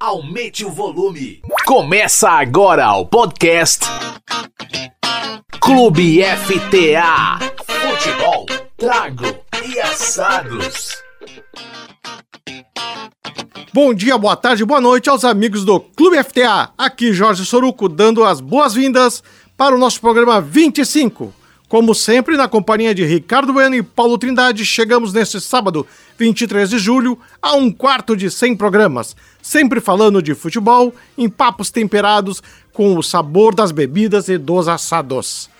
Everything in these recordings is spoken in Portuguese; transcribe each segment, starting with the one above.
Aumente o volume. Começa agora o podcast Clube FTA. Futebol, trago e assados. Bom dia, boa tarde, boa noite aos amigos do Clube FTA. Aqui Jorge Soruco dando as boas-vindas para o nosso programa 25. Como sempre, na companhia de Ricardo Bueno e Paulo Trindade, chegamos neste sábado, 23 de julho, a um quarto de 100 programas, sempre falando de futebol, em papos temperados com o sabor das bebidas e dos assados.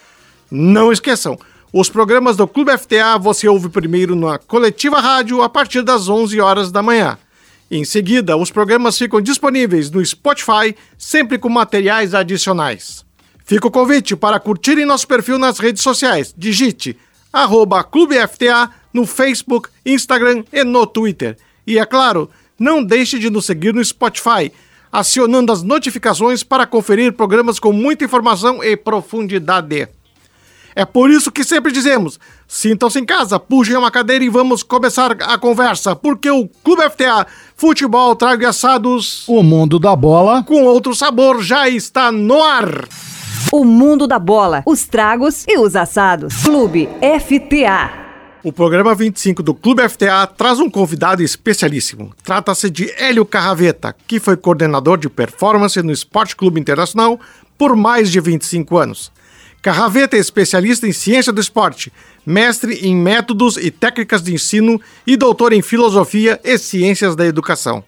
Não esqueçam, os programas do Clube FTA você ouve primeiro na Coletiva Rádio a partir das 11 horas da manhã. Em seguida, os programas ficam disponíveis no Spotify, sempre com materiais adicionais. Fica o convite para curtirem nosso perfil nas redes sociais. Digite arroba Clube FTA no Facebook, Instagram e no Twitter. E é claro, não deixe de nos seguir no Spotify, acionando as notificações para conferir programas com muita informação e profundidade. É por isso que sempre dizemos: sintam-se em casa, puxem uma cadeira e vamos começar a conversa, porque o Clube FTA Futebol Trago e Assados, o mundo da bola, com outro sabor, já está no ar. O mundo da bola, os tragos e os assados. Clube FTA. O programa 25 do Clube FTA traz um convidado especialíssimo. Trata-se de Hélio Carraveta, que foi coordenador de performance no Esporte Clube Internacional por mais de 25 anos. Carraveta é especialista em ciência do esporte, mestre em métodos e técnicas de ensino e doutor em filosofia e ciências da educação.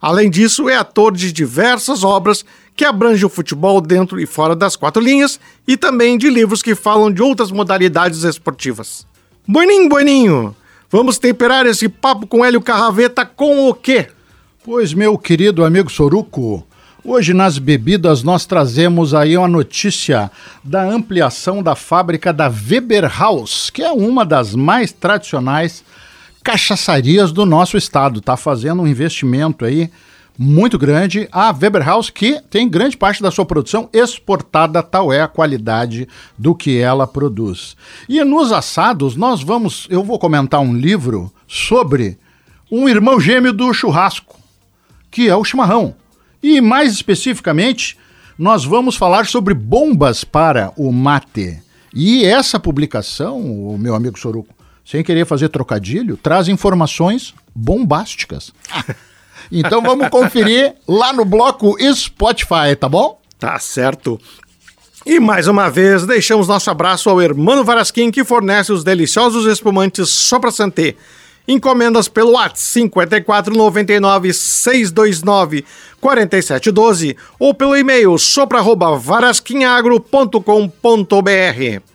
Além disso, é ator de diversas obras que abrangem o futebol dentro e fora das quatro linhas e também de livros que falam de outras modalidades esportivas. Boninho, Boninho, vamos temperar esse papo com Hélio Carraveta com o quê? Pois, meu querido amigo Soruco, hoje nas bebidas nós trazemos aí uma notícia da ampliação da fábrica da Weber House, que é uma das mais tradicionais cachaçarias do nosso estado. Está fazendo um investimento aí muito grande. A Weber House, que tem grande parte da sua produção exportada, tal é a qualidade do que ela produz. E nos assados, nós vamos. Eu vou comentar um livro sobre um irmão gêmeo do churrasco, que é o chimarrão. E mais especificamente, nós vamos falar sobre bombas para o mate. E essa publicação, o meu amigo Soruco, sem querer fazer trocadilho, traz informações bombásticas. então vamos conferir lá no bloco Spotify, tá bom? Tá certo. E mais uma vez, deixamos nosso abraço ao Hermano Varasquim, que fornece os deliciosos espumantes Sopra Santé. Encomendas pelo WhatsApp 5499 629 4712 ou pelo e-mail sopra@varasquinagro.com.br.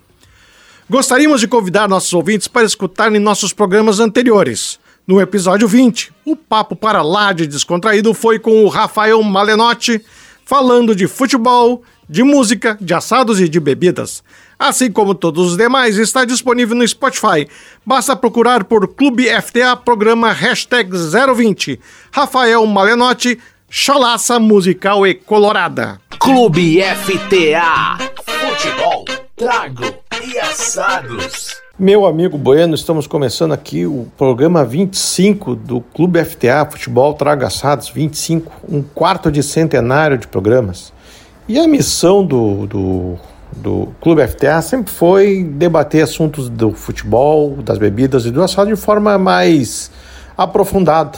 Gostaríamos de convidar nossos ouvintes para escutarem nossos programas anteriores. No episódio 20, o papo para lá de descontraído foi com o Rafael Malenotti, falando de futebol, de música, de assados e de bebidas. Assim como todos os demais, está disponível no Spotify. Basta procurar por Clube FTA Programa Hashtag 020. Rafael Malenotti, chalaça musical e colorada. Clube FTA. Futebol, trago e assados. Meu amigo Bueno, estamos começando aqui o programa 25 do Clube FTA Futebol Traga Assados 25, um quarto de centenário de programas. E a missão do, do, do Clube FTA sempre foi debater assuntos do futebol, das bebidas e do assado de forma mais aprofundada.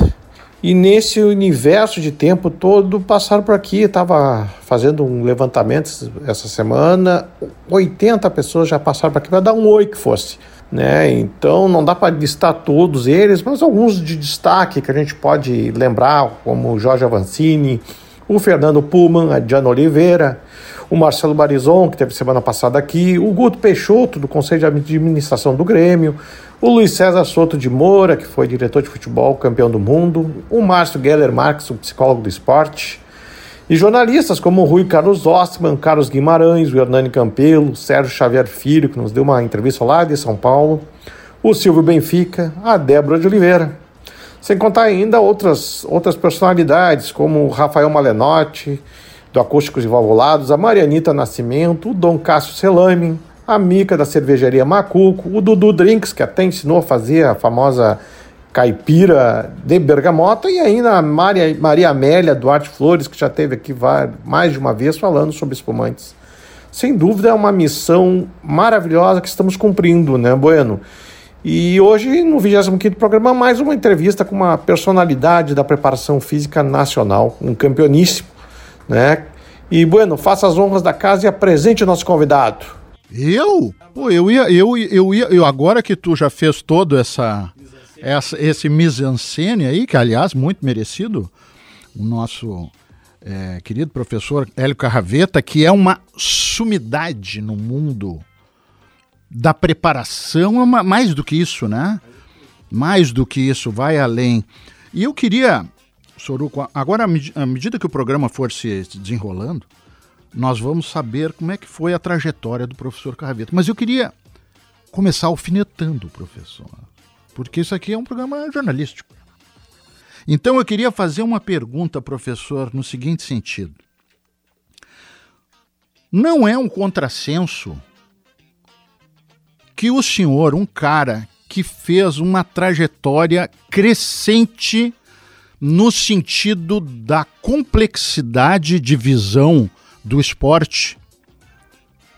E nesse universo de tempo todo passaram por aqui. Estava fazendo um levantamento essa semana. 80 pessoas já passaram por aqui para dar um oi que fosse. Né? Então não dá para listar todos eles, mas alguns de destaque que a gente pode lembrar, como o Jorge Avancini, o Fernando Pullman, a Diana Oliveira, o Marcelo Barizon, que teve semana passada aqui, o Guto Peixoto, do Conselho de Administração do Grêmio, o Luiz César Soto de Moura, que foi diretor de futebol, campeão do mundo, o Márcio Geller Marques, o psicólogo do esporte, e jornalistas como Rui Carlos Ostman, Carlos Guimarães, o Hernani Campelo, Sérgio Xavier Filho, que nos deu uma entrevista lá de São Paulo, o Silvio Benfica, a Débora de Oliveira. Sem contar ainda outras, outras personalidades, como Rafael Malenotti, do Acústicos e Valvulados, a Marianita Nascimento, o Dom Cássio Selame, a Mica da cervejaria Macuco, o Dudu Drinks, que até ensinou a fazer a famosa caipira de Bergamota e ainda a Maria, Maria Amélia Duarte Flores, que já esteve aqui mais de uma vez falando sobre espumantes. Sem dúvida é uma missão maravilhosa que estamos cumprindo, né, Bueno? E hoje, no 25º programa, mais uma entrevista com uma personalidade da preparação física nacional, um campeoníssimo, né? E, Bueno, faça as honras da casa e apresente o nosso convidado. Eu? Pô, eu ia, eu, eu ia, eu agora que tu já fez todo essa, essa esse mise-en-scène aí, que aliás muito merecido, o nosso é, querido professor Hélio Carraveta, que é uma sumidade no mundo da preparação, é mais do que isso, né? Mais do que isso, vai além. E eu queria, Soruco, agora à medida que o programa for se desenrolando, nós vamos saber como é que foi a trajetória do professor Carraveta. Mas eu queria começar alfinetando o professor, porque isso aqui é um programa jornalístico. Então eu queria fazer uma pergunta, professor, no seguinte sentido. Não é um contrassenso que o senhor, um cara que fez uma trajetória crescente no sentido da complexidade de visão do esporte.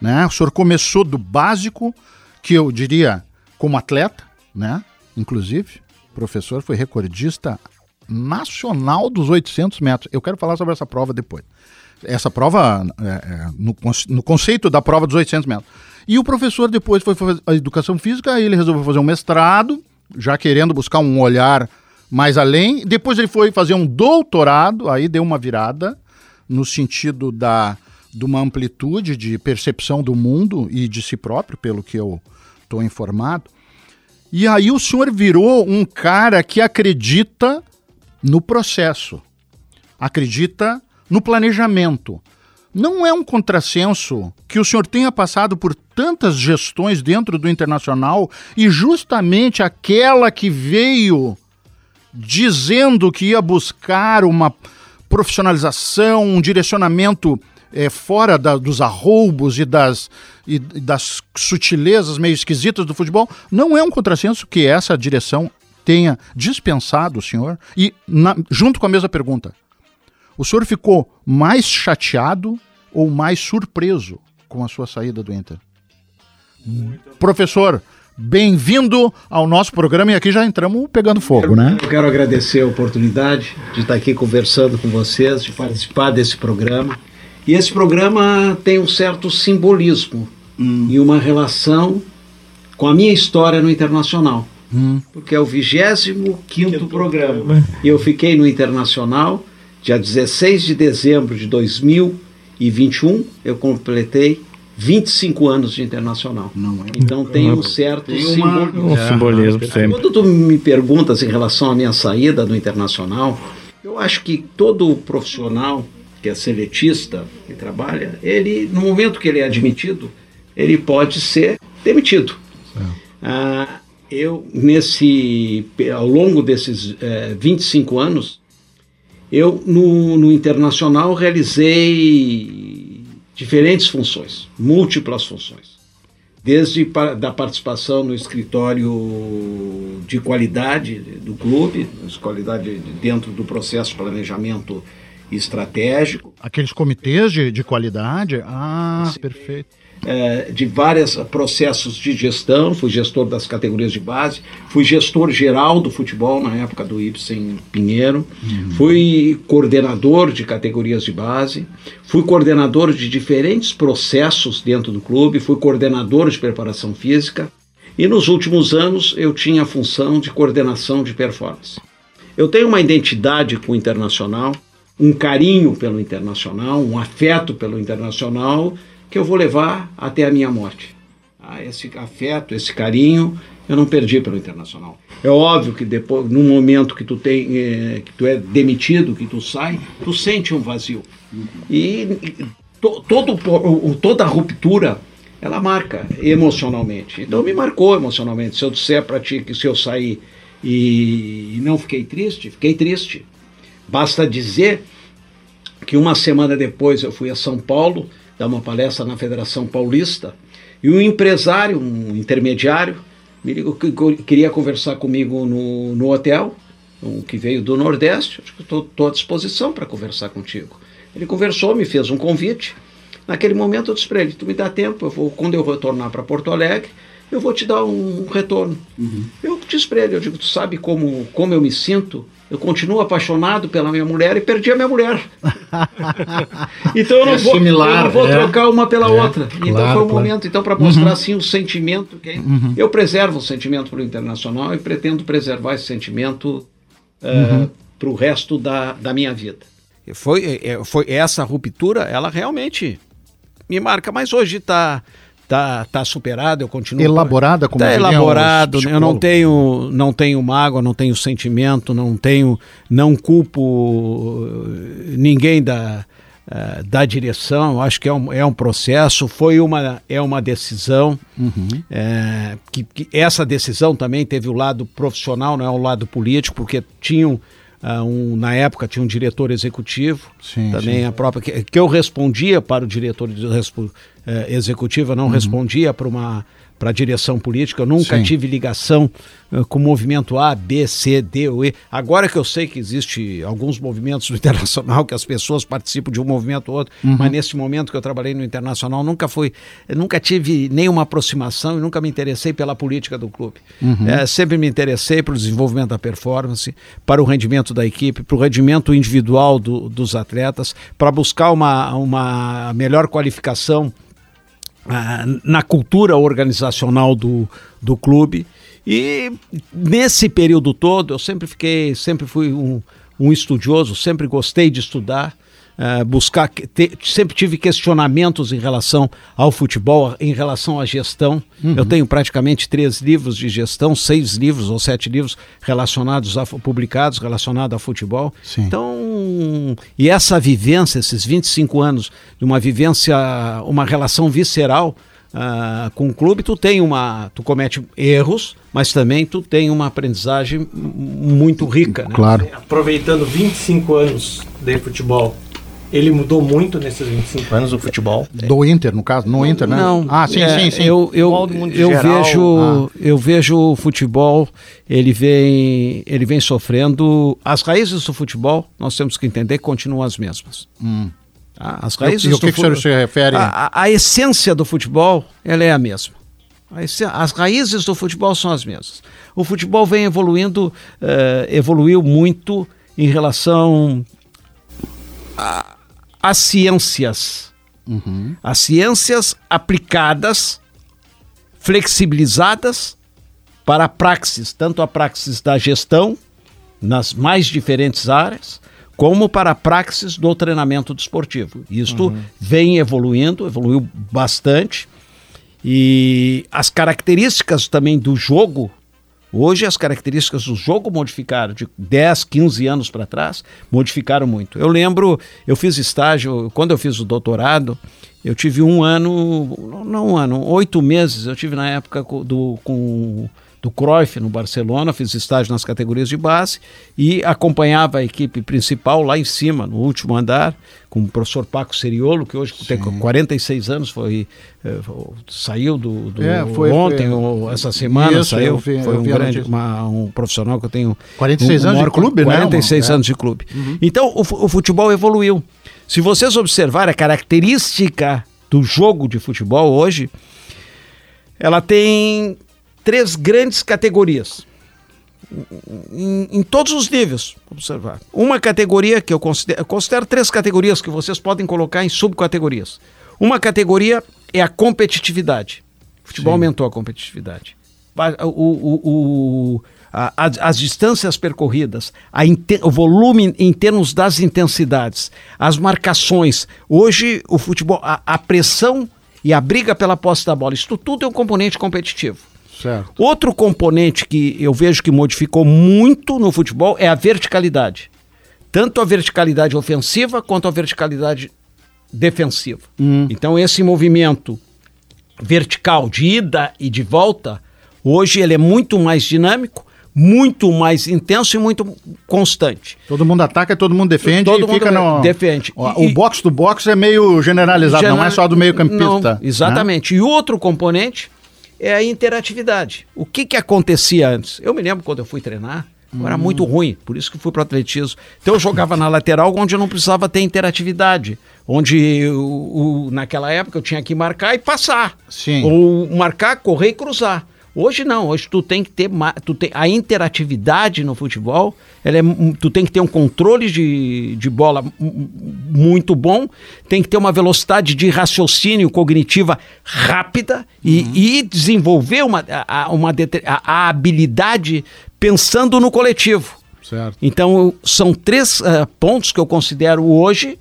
Né? O senhor começou do básico, que eu diria como atleta, né? inclusive, o professor foi recordista nacional dos 800 metros. Eu quero falar sobre essa prova depois. Essa prova, é, é, no, no, conceito da prova dos 800 metros. E o professor depois foi fazer a educação física, aí ele resolveu fazer um mestrado, já querendo buscar um olhar mais além. Depois ele foi fazer um doutorado, aí deu uma virada no sentido da, de uma amplitude de percepção do mundo e de si próprio, pelo que eu estou informado. E aí o senhor virou um cara que acredita no processo, acredita no planejamento. Não é um contrassenso que o senhor tenha passado por tantas gestões dentro do internacional e justamente aquela que veio dizendo que ia buscar uma profissionalização, um direcionamento é, fora da, dos arroubos e das, e das sutilezas meio esquisitas do futebol, não é um contrassenso que essa direção tenha dispensado o senhor? E, na, junto com a mesma pergunta, o senhor ficou mais chateado ou mais surpreso com a sua saída do Inter? Professor, bem-vindo ao nosso programa e aqui já entramos pegando fogo, né? Eu quero agradecer a oportunidade de estar aqui conversando com vocês, de participar desse programa. E esse programa tem um certo simbolismo hum. e uma relação com a minha história no internacional. Hum. Porque é o 25 quinto programa. E eu fiquei no Internacional, dia 16 de dezembro de 2021, eu completei 25 anos de internacional. É. Então tem um certo tem uma, simbolismo. Um simbolismo sempre. Quando tu me perguntas em relação à minha saída do internacional, eu acho que todo profissional que é seletista, que trabalha, ele, no momento que ele é admitido, ele pode ser demitido. Ah, eu, nesse, ao longo desses é, 25 anos, eu, no, no internacional, realizei diferentes funções, múltiplas funções. Desde da participação no escritório de qualidade do clube, qualidade dentro do processo de planejamento estratégico. Aqueles comitês de, de qualidade? Ah, Sim. perfeito é, de vários processos de gestão, fui gestor das categorias de base, fui gestor geral do futebol na época do Ibsen Pinheiro, uhum. fui coordenador de categorias de base, fui coordenador de diferentes processos dentro do clube, fui coordenador de preparação física e nos últimos anos eu tinha a função de coordenação de performance. Eu tenho uma identidade com o internacional, um carinho pelo internacional, um afeto pelo internacional que eu vou levar até a minha morte. Ah, esse afeto, esse carinho, eu não perdi pelo Internacional. É óbvio que depois, no momento que tu tem, é, que tu é demitido, que tu sai, tu sente um vazio. E, e to, todo, toda ruptura, ela marca emocionalmente. Então me marcou emocionalmente. Se eu disser para ti que se eu sair e não fiquei triste, fiquei triste. Basta dizer que uma semana depois eu fui a São Paulo dar uma palestra na Federação Paulista e um empresário, um intermediário, me ligou que que queria conversar comigo no, no hotel, um que veio do Nordeste. Acho que estou à disposição para conversar contigo. Ele conversou, me fez um convite. Naquele momento eu disse para ele: Tu me dá tempo, eu vou, quando eu retornar para Porto Alegre, eu vou te dar um retorno. Eu disse para ele: Eu digo, tu sabe como, como eu me sinto? Eu continuo apaixonado pela minha mulher e perdi a minha mulher. então eu não É vou, similar, eu não vou é. trocar uma pela É, outra. então claro, foi um claro. momento, então para mostrar assim o sentimento que é- eu preservo o sentimento para o internacional e pretendo preservar esse sentimento para o resto da, da minha vida. Foi, foi essa ruptura, ela realmente me marca, mas hoje está tá, tá superada, eu continuo Elaborada, como diriam elaborado, eu não tenho, não tenho mágoa, não tenho sentimento, não tenho, não culpo eh, ninguém da, eh, da direção. Acho que é um, é um processo, foi uma, é uma decisão. eh, que, que essa decisão também teve o lado profissional, não é o lado político, porque tinham ah, um, na época tinha um diretor executivo, Sim, também a própria que, que eu respondia para o diretor de- respo- eh, executivo, eu não respondia para uma para a direção política, eu nunca Sim. tive ligação eh, com o movimento A, B, C, D ou E. Agora que eu sei que existe alguns movimentos no internacional que as pessoas participam de um movimento ou outro, mas nesse momento que eu trabalhei no internacional nunca foi, eu nunca tive nenhuma aproximação e nunca me interessei pela política do clube. Eh, sempre me interessei pelo desenvolvimento da performance, para o rendimento da equipe, para o rendimento individual do- dos atletas, para buscar uma, uma melhor qualificação na cultura organizacional do, do clube. E nesse período todo eu sempre fiquei, sempre fui um, um estudioso, sempre gostei de estudar, ah, buscar, te- sempre tive questionamentos em relação ao futebol, em relação à gestão. Eu tenho praticamente três livros de gestão, seis livros ou sete livros relacionados a, publicados relacionados a futebol. Sim. Então, e essa vivência, esses 25 anos de uma vivência, uma relação visceral ah, com o clube, tu tem uma, tu comete erros, mas também tu tem uma aprendizagem muito rica, né? Claro. Aproveitando 25 anos de futebol, ele mudou muito nesses 25 anos o futebol. Do Inter, no caso, no Inter, né? Não. Ah, sim, é, sim, sim. Eu, eu, Futebol do mundo eu geral, Ah. vejo, eu vejo o futebol, ele vem, ele vem sofrendo. As raízes do futebol, nós temos que entender que continuam as mesmas. Tá? As E o- raízes e o do que, que o senhor se refere? A, a- a essência do futebol, ela é a mesma. As raízes do futebol são as mesmas. O futebol vem evoluindo, eh, evoluiu muito em relação a- às ciências. As ciências aplicadas, flexibilizadas para a praxis, tanto a praxis da gestão, nas mais diferentes áreas, como para a praxis do treinamento desportivo. Isto vem evoluindo, evoluiu bastante. E as características também do jogo, hoje as características do jogo modificaram, de 10, 15 anos para trás, modificaram muito. Eu lembro, eu fiz estágio, quando eu fiz o doutorado, eu tive um ano, não- um ano, oito meses, eu tive na época do, com do Cruyff no Barcelona, fiz estágio nas categorias de base e acompanhava a equipe principal lá em cima, no último andar, com o professor Paco Seriolo, que hoje tem 46 anos, foi, eh, saiu do, do- É, foi- ontem foi- ou essa semana Isso, saiu, vi- foi um grande, uma- um profissional que eu tenho 46 um- um anos de clube, né, 46 irmão? É. anos de clube. Então o, o futebol evoluiu. Se vocês observarem a característica do jogo de futebol hoje, ela tem três grandes categorias. Em, em todos os níveis, observar. Uma categoria que eu considero, eu considero três categorias que vocês podem colocar em subcategorias. Uma categoria é a competitividade. O futebol aumentou a competitividade. O, o- o- a- as, as distâncias percorridas, a inte- o volume em termos das intensidades, as marcações. Hoje, o futebol, a, a pressão e a briga pela posse da bola, isso tudo é um componente competitivo. Certo. Outro componente que eu vejo que modificou muito no futebol é a verticalidade. Tanto a verticalidade ofensiva quanto a verticalidade defensiva. Então esse movimento vertical de ida e de volta, hoje ele é muito mais dinâmico, muito mais intenso e muito constante. Todo mundo ataca, todo mundo defende Todo e mundo fica no... defende. O, E- o box do box é meio generalizado, não é só do meio campista. Não, exatamente. E outro componente é a interatividade. O que, que acontecia antes? Eu me lembro quando eu fui treinar, eu era muito ruim, por isso que fui para o atletismo. Então eu jogava na lateral onde eu não precisava ter interatividade. Onde o, o- naquela época eu tinha que marcar e passar. Sim. Ou marcar, correr e cruzar. Hoje não, hoje tu tem que ter tu tem, a interatividade no futebol, ela é, mu- tu tem que ter um controle de, de bola mu- mu- muito bom, tem que ter uma velocidade de raciocínio cognitiva rápida e, e desenvolver uma, a, uma a- a habilidade pensando no coletivo. Certo. Então, são três eh, pontos que eu considero hoje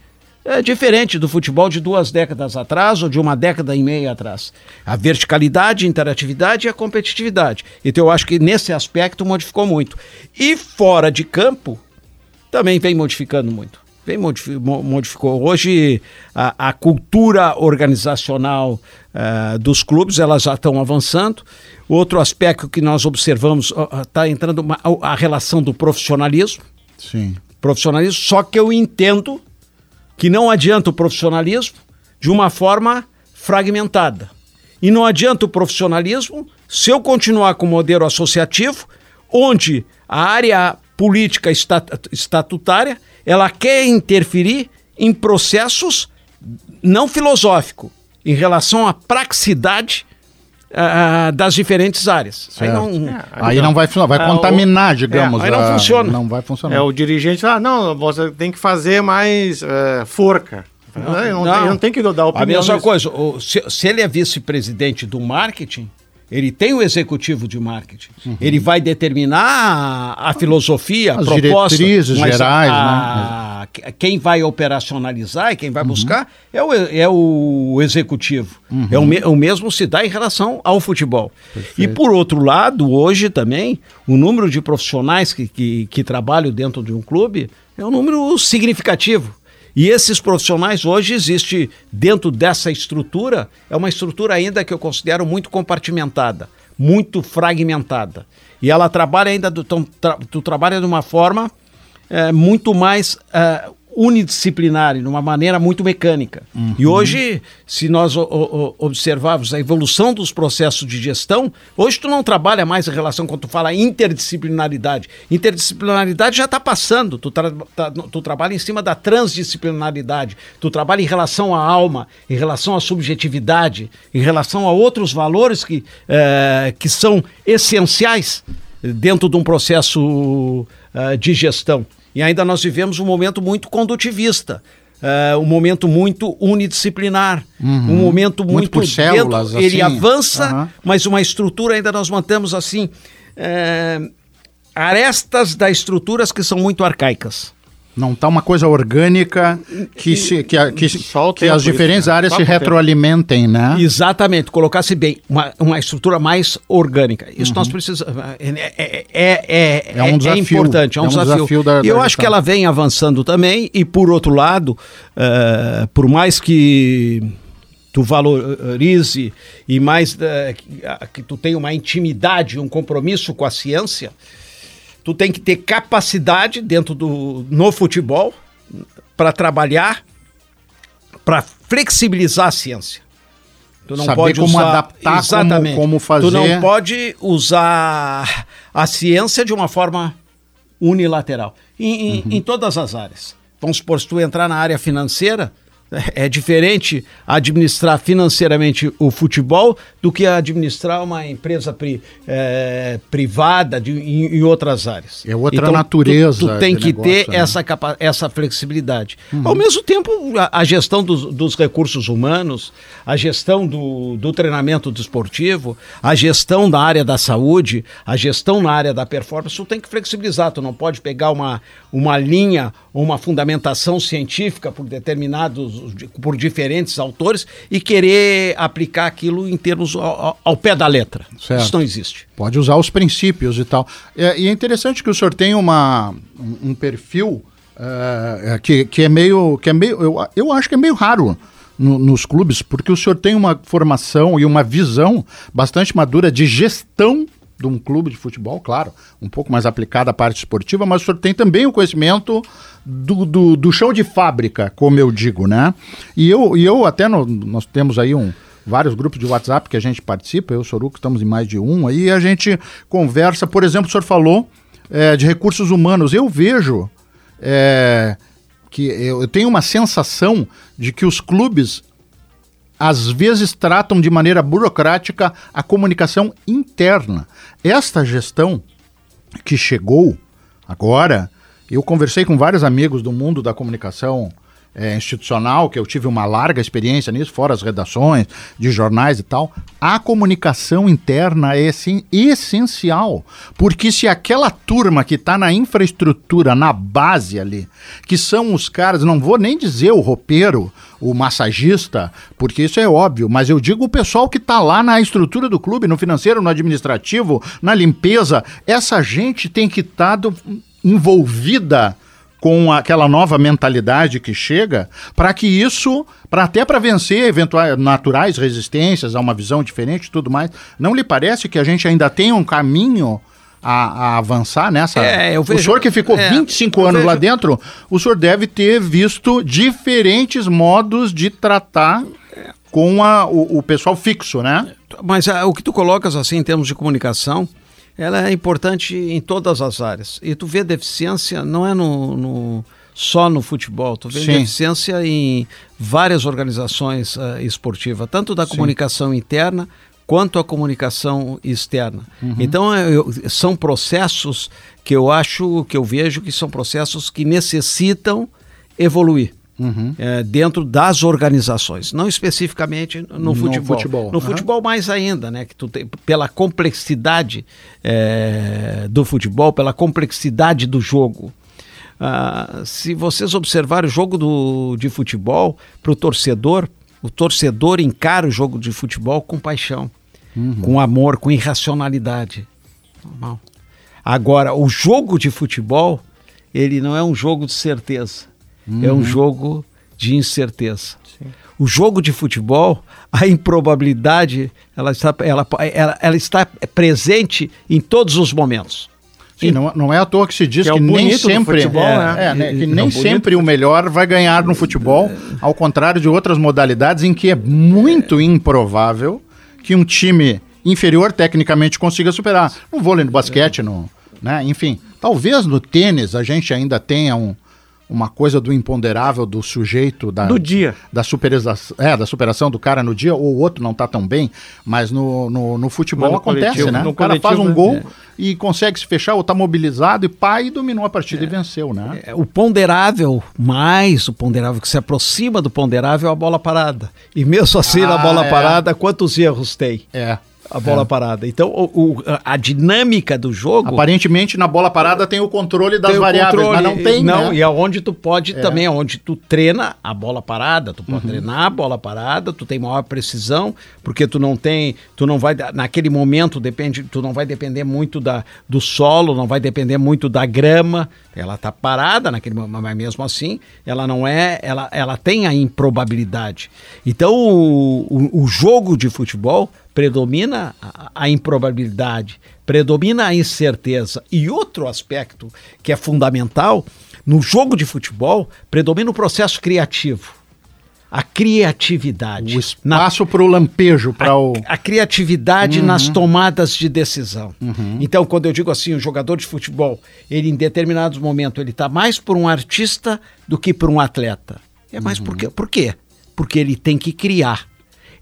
eh, diferente do futebol de duas décadas atrás ou de uma década e meia atrás. A verticalidade, a interatividade e a competitividade. Então, eu acho que nesse aspecto modificou muito. E fora de campo, também vem modificando muito. Vem modifi mo- modificou. Hoje, a, a cultura organizacional eh, dos clubes, elas já estão avançando. Outro aspecto que nós observamos, está entrando uma- a relação do profissionalismo Sim. profissionalismo, só que eu entendo que não adianta o profissionalismo de uma forma fragmentada. E não adianta o profissionalismo se eu continuar com o modelo associativo, onde a área política esta- estatutária ela quer interferir em processos não filosóficos em relação à praxicidade ah, das diferentes áreas. Aí não, Aí não vai funcionar, vai É, contaminar, digamos. aí não a- funciona. Não vai funcionar. É, o dirigente fala, não, você tem que fazer mais é, forca. Não, não, Não. Tem, não tem que dar A opinião. mesma nisso. coisa, o- se, se ele é vice-presidente do marketing, ele tem o executivo de marketing. Ele vai determinar a, a filosofia, a Uhum. As proposta. diretrizes gerais, né? a- Quem vai operacionalizar e quem vai buscar é o, é o executivo. Uhum. É o, me- o mesmo se dá em relação ao futebol. E por outro lado, hoje também, o número de profissionais que, que, que trabalham dentro de um clube é um número significativo. E esses profissionais hoje existe dentro dessa estrutura, é uma estrutura ainda que eu considero muito compartimentada, muito fragmentada. E ela trabalha ainda, do, tão- tra- tu trabalha de uma forma eh, muito mais eh, unidisciplinar, e de uma maneira muito mecânica. E hoje, se nós o- o- observarmos a evolução dos processos de gestão, hoje tu não trabalha mais em relação, quando tu fala interdisciplinaridade. Interdisciplinaridade já está passando, tu, tra- tá- tu trabalha em cima da transdisciplinaridade, tu trabalha em relação à alma, em relação à subjetividade, em relação a outros valores que, eh, que são essenciais dentro de um processo eh, de gestão. E ainda nós vivemos um momento muito condutivista. eh, um momento muito unidisciplinar, um momento Uhum. Muito muito, por células, dentro, ele assim. avança, Aham. mas uma estrutura ainda nós mantemos assim eh, arestas das estruturas que são muito arcaicas. Não está uma coisa orgânica que, se, que, a- que, que as diferentes isso, né? áreas Só se tempo. retroalimentem, né? Exatamente, colocasse bem uma, uma estrutura mais orgânica. Isso nós precisamos. É, é, é, É um desafio. importante, é um, É um desafio. desafio da- e eu da acho que ela vem avançando também, e por outro lado, eh, por mais que tu valorize e mais que, ah, que tu tenha uma intimidade, um compromisso com a ciência, tu tem que ter capacidade dentro do no futebol para trabalhar para flexibilizar a ciência. Tu não Saber pode como usar, adaptar, como- exatamente. como Tu não fazer. pode usar a ciência de uma forma unilateral em, em- em todas as áreas. Vamos supor, se tu entrar na área financeira, é é diferente administrar financeiramente o futebol do que administrar uma empresa pri- eh, privada de, em, em outras áreas. É outra Então, tu- natureza Tu, tem de que negócio, ter né? essa, capa- essa flexibilidade. Ao mesmo tempo, a, a gestão dos, dos recursos humanos, a gestão do, do treinamento desportivo, a gestão da área da saúde, a gestão na área da performance, tu tem que flexibilizar. Tu não pode pegar uma, uma linha ou uma fundamentação científica por determinados, por diferentes autores e querer aplicar aquilo em termos ao, ao- pé da letra. Certo. Isso não existe. Pode usar os princípios e tal. É, e é interessante que o senhor tem uma, um, um perfil é, é, que, que é meio. Que é meio eu, eu acho que é meio raro no- nos clubes, porque o senhor tem uma formação e uma visão bastante madura de gestão de um clube de futebol, claro, um pouco mais aplicada à parte esportiva, mas o senhor tem também o conhecimento do, do, do chão de fábrica, como eu digo, né? E eu, e eu até, no- nós temos aí um, vários grupos de WhatsApp que a gente participa, eu e o Soruco estamos em mais de um, aí a gente conversa, por exemplo, o senhor falou é, de recursos humanos. Eu vejo é, que eu, eu tenho uma sensação de que os clubes às vezes tratam de maneira burocrática a comunicação interna. Esta gestão que chegou agora, eu conversei com vários amigos do mundo da comunicação é, institucional, que eu tive uma larga experiência nisso, fora as redações de jornais e tal, a comunicação interna é essencial. Porque se aquela turma que está na infraestrutura, na base ali, que são os caras, não vou nem dizer o roupeiro, o massagista, porque isso é óbvio, mas eu digo o pessoal que está lá na estrutura do clube, no financeiro, no administrativo, na limpeza, essa gente tem que estar tá envolvida com aquela nova mentalidade que chega, para que isso, para até para vencer eventuais naturais resistências a uma visão diferente e tudo mais, não lhe parece que a gente ainda tem um caminho a, a avançar nessa? É, eu vejo, o senhor que ficou é, 25 anos vejo... lá dentro, o senhor deve ter visto diferentes modos de tratar com a, o, o pessoal fixo, né? Mas a, o que tu colocas assim em termos de comunicação, ela é importante em todas as áreas. E tu vê deficiência não é no, no só no futebol, tu vê Sim. deficiência em várias organizações uh, esportivas, tanto da Sim. comunicação interna quanto a comunicação externa. Uhum. Então eu, são processos que eu acho, que eu vejo que são processos que necessitam evoluir. Uhum. É, dentro das organizações, não especificamente no, no futebol. futebol. No uhum. futebol mais ainda, né? Que tu tem, pela complexidade é, do futebol, pela complexidade do jogo. Ah, se vocês observarem o jogo do, de futebol, para o torcedor, o torcedor encara o jogo de futebol com paixão, uhum. com amor, com irracionalidade. Normal. Agora, o jogo de futebol, ele não é um jogo de certeza Uhum. É um jogo de incerteza. Sim. O jogo de futebol, a improbabilidade, ela está, ela, ela, ela está presente em todos os momentos. Sim, não, não é à toa que se diz que, é que nem sempre futebol, é, né? É, né? que nem sempre o melhor vai ganhar no futebol, ao contrário de outras modalidades em que é muito improvável que um time inferior tecnicamente consiga superar. No vôlei, no basquete, no, né? enfim. Talvez no tênis a gente ainda tenha um, uma coisa do imponderável do sujeito da do dia da superação é da superação do cara no dia ou o outro não tá tão bem mas no, no, no futebol no acontece coletivo, né o cara faz um gol é. e consegue se fechar ou tá mobilizado e pai e dominou a partida é. e venceu né é, o ponderável mais o ponderável que se aproxima do ponderável é a bola parada e mesmo assim ah, na bola é. parada quantos erros tem é a bola é. parada. Então, o, o, a dinâmica do jogo. Aparentemente, na bola parada tem o controle das variáveis, controle, mas não tem. Não, né? e aonde tu pode é. também, onde tu treina a bola parada, tu pode uhum. treinar a bola parada, tu tem maior precisão, porque tu não tem, tu não vai, naquele momento, depende, tu não vai depender muito da, do solo, não vai depender muito da grama, ela tá parada naquele momento, mas mesmo assim, ela não é, ela, ela tem a improbabilidade. Então, o, o, o jogo de futebol predomina a, a improbabilidade, predomina a incerteza. E outro aspecto que é fundamental no jogo de futebol, predomina o processo criativo. A criatividade. O espaço para o lampejo, para o. A criatividade uhum. nas tomadas de decisão. Uhum. Então, quando eu digo assim, o jogador de futebol, ele em determinados momentos, ele está mais por um artista do que por um atleta. É mais uhum. por quê? Por quê? Porque ele tem que criar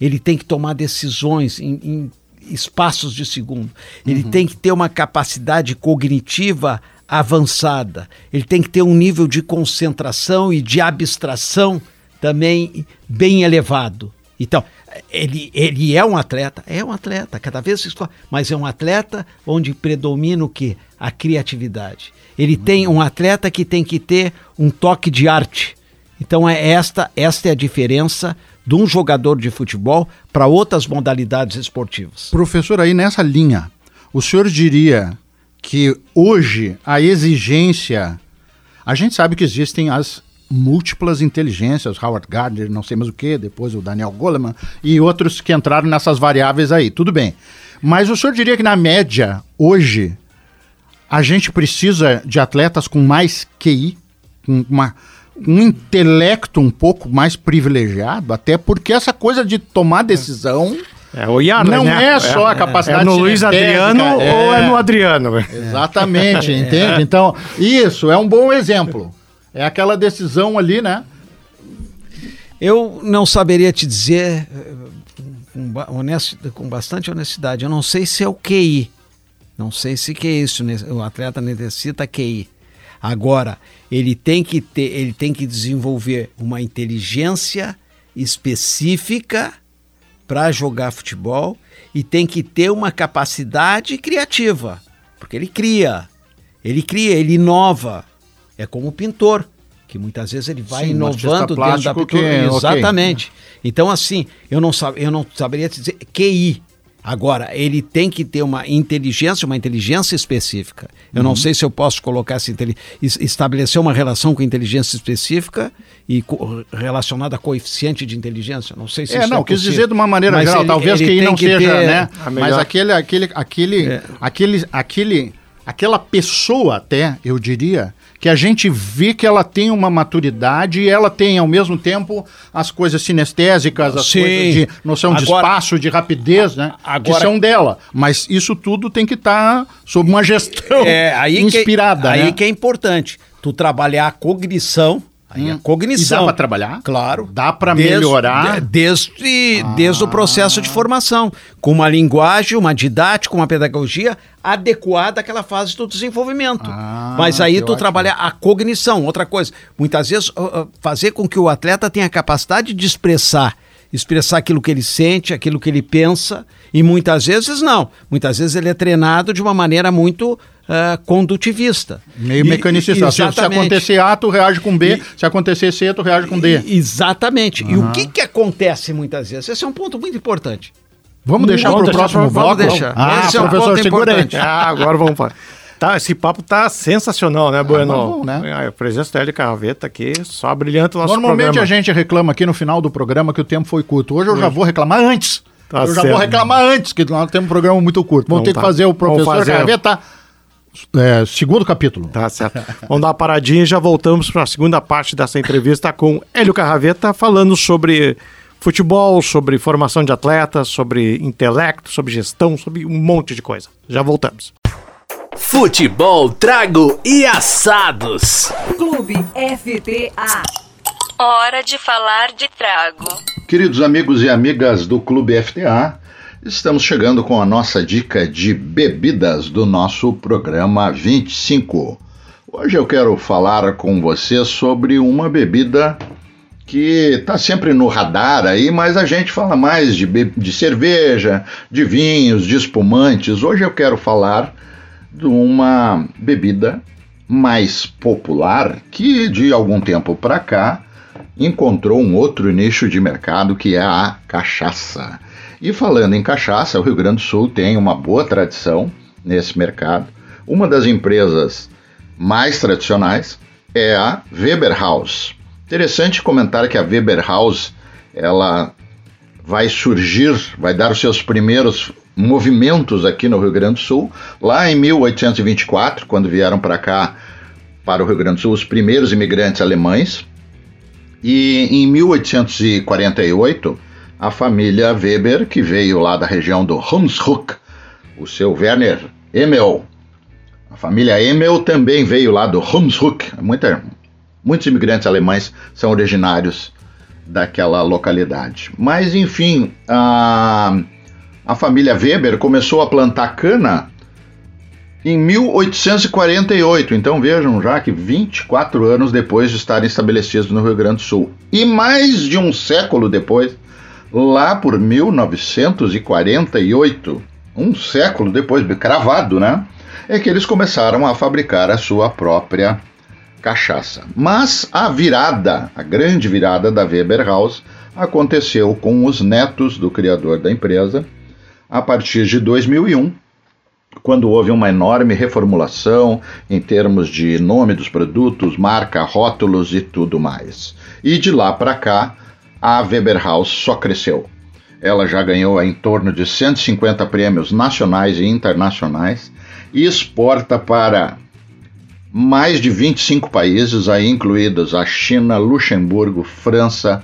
ele tem que tomar decisões em, em espaços de segundo. Ele uhum. tem que ter uma capacidade cognitiva avançada. Ele tem que ter um nível de concentração e de abstração também bem elevado. Então, ele, ele é um atleta, é um atleta, cada vez se escolhe, mas é um atleta onde predomina o quê? A criatividade. Ele uhum. tem um atleta que tem que ter um toque de arte. Então é esta, esta é a diferença de um jogador de futebol para outras modalidades esportivas. Professor, aí nessa linha, o senhor diria que hoje a exigência. A gente sabe que existem as múltiplas inteligências, Howard Gardner, não sei mais o que, depois o Daniel Goleman e outros que entraram nessas variáveis aí, tudo bem. Mas o senhor diria que na média, hoje, a gente precisa de atletas com mais QI, com uma um intelecto um pouco mais privilegiado, até porque essa coisa de tomar decisão É o não né? é só a capacidade É no Luiz Adriano é. ou é no Adriano? Exatamente, entende? Então, isso é um bom exemplo. É aquela decisão ali, né? Eu não saberia te dizer eh, com, ba- honesto- com bastante honestidade. Eu não sei se é o QI. Não sei se que é isso. O atleta necessita QI. Agora, ele tem que ter, ele tem que desenvolver uma inteligência específica para jogar futebol e tem que ter uma capacidade criativa, porque ele cria, ele cria, ele inova. É como o pintor, que muitas vezes ele vai Sim, inovando dentro da pintura. que é. Exatamente. Então, assim, eu não, sab, eu não saberia te dizer QI. Agora, ele tem que ter uma inteligência, uma inteligência específica. Eu Uhum. não sei se eu posso colocar essa estabelecer uma relação com inteligência específica e co- relacionada a coeficiente de inteligência. Não sei se É, isso não, é quis dizer de uma maneira geral, talvez ele que não que seja, ter- né? Mas melhor- aquele, aquele, aquele, É. aquele, aquele, aquela pessoa até, eu diria, que a gente vê que ela tem uma maturidade e ela tem ao mesmo tempo as coisas sinestésicas, as Sim. coisas de noção de Agora- espaço, de rapidez, né? Agora- que são dela. Mas isso tudo tem que estar sob uma gestão É, aí inspirada, que, né? Aí que é importante. Tu trabalhar a cognição. Aí a Hum. cognição. E dá pra trabalhar? Claro. Dá Desde- melhorar? Ah. de- Desde, desde o processo de formação. Com uma linguagem, uma didática, uma pedagogia adequada àquela fase do desenvolvimento. Ah, Mas aí tu ótimo. trabalhar a cognição. Outra coisa, muitas vezes fazer com que o atleta tenha a capacidade de expressar. Expressar aquilo que ele sente, aquilo que ele pensa. E muitas vezes não. Muitas vezes ele é treinado de uma maneira muito ah, condutivista. Meio mecanicista. Se, se acontecer A, tu reage com B. E- se acontecer C, tu reage com D. Exatamente. E o que, que acontece muitas vezes? Esse é um ponto muito importante. Vamos deixar para o próximo bloco? vamos deixar. Ah, Esse é um professor, aí. importante. Ah, agora vamos falar. Tá, esse papo tá sensacional, né, Bueno? tá bom, né? A presença dela de Carraveta aqui só brilhanta o nosso Normalmente programa. a gente reclama aqui no final do programa que o tempo foi curto. Hoje eu já vou reclamar antes. Tá eu já certo. vou reclamar antes, que nós temos um programa muito curto. Vamos Então ter que tá. fazer o professor fazer. Carraveta, é, segundo capítulo. Tá certo. Vamos dar uma paradinha e já voltamos para a segunda parte dessa entrevista com Hélio Carraveta, falando sobre futebol, sobre formação de atletas, sobre intelecto, sobre gestão, sobre um monte de coisa. Já voltamos. Futebol, trago e assados. Clube FTA. Hora de falar de trago. Queridos amigos e amigas do Clube FTA, estamos chegando com a nossa dica de bebidas do nosso programa 25. Hoje eu quero falar com você sobre uma bebida que está sempre no radar aí, mas a gente fala mais de, de cerveja, de vinhos, de espumantes. Hoje eu quero falar de uma bebida mais popular que de algum tempo para cá encontrou um outro nicho de mercado que é a cachaça. E falando em cachaça, o Rio Grande do Sul tem uma boa tradição nesse mercado. Uma das empresas mais tradicionais é a Weber House. Interessante comentar que a Weber House ela vai surgir, vai dar os seus primeiros movimentos aqui no Rio Grande do Sul, lá em 1824, quando vieram para cá, para o Rio Grande do Sul, os primeiros imigrantes alemães. E em 1848, a família Weber, que veio lá da região do Hunsrück, o seu Werner Emel, a família Emel também veio lá do Hunsrück. Muita, muitos imigrantes alemães são originários daquela localidade. Mas, enfim, a, a família Weber começou a plantar cana em 1848. Então vejam já que 24 anos depois de estarem estabelecidos no Rio Grande do Sul. E mais de um século depois, lá por 1948, um século depois, cravado, né? É que eles começaram a fabricar a sua própria cachaça. Mas a virada, a grande virada da Weber House aconteceu com os netos do criador da empresa a partir de 2001, quando houve uma enorme reformulação em termos de nome dos produtos, marca, rótulos e tudo mais. E de lá para cá, a Weber House só cresceu. Ela já ganhou em torno de 150 prêmios nacionais e internacionais e exporta para mais de 25 países, aí incluídos a China, Luxemburgo, França,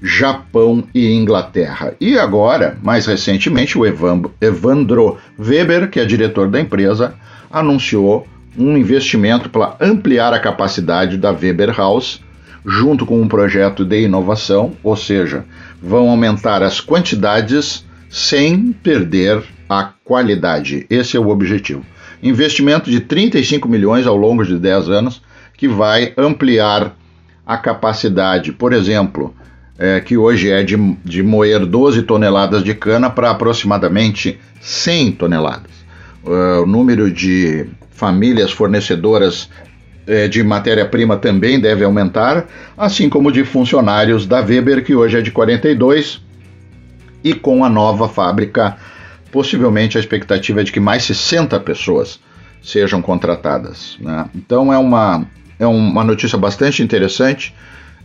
Japão e Inglaterra. E agora, mais recentemente, o Evandro Weber, que é diretor da empresa, anunciou um investimento para ampliar a capacidade da Weber House, junto com um projeto de inovação, ou seja, vão aumentar as quantidades sem perder a qualidade. Esse é o objetivo. Investimento de 35 milhões ao longo de 10 anos, que vai ampliar a capacidade, por exemplo, é, que hoje é de, de moer 12 toneladas de cana para aproximadamente 100 toneladas. Uh, o número de famílias fornecedoras de matéria-prima também deve aumentar, assim como de funcionários da Weber, que hoje é de 42, e com a nova fábrica, possivelmente a expectativa é de que mais 60 pessoas sejam contratadas. Né? Então é uma, é uma notícia bastante interessante.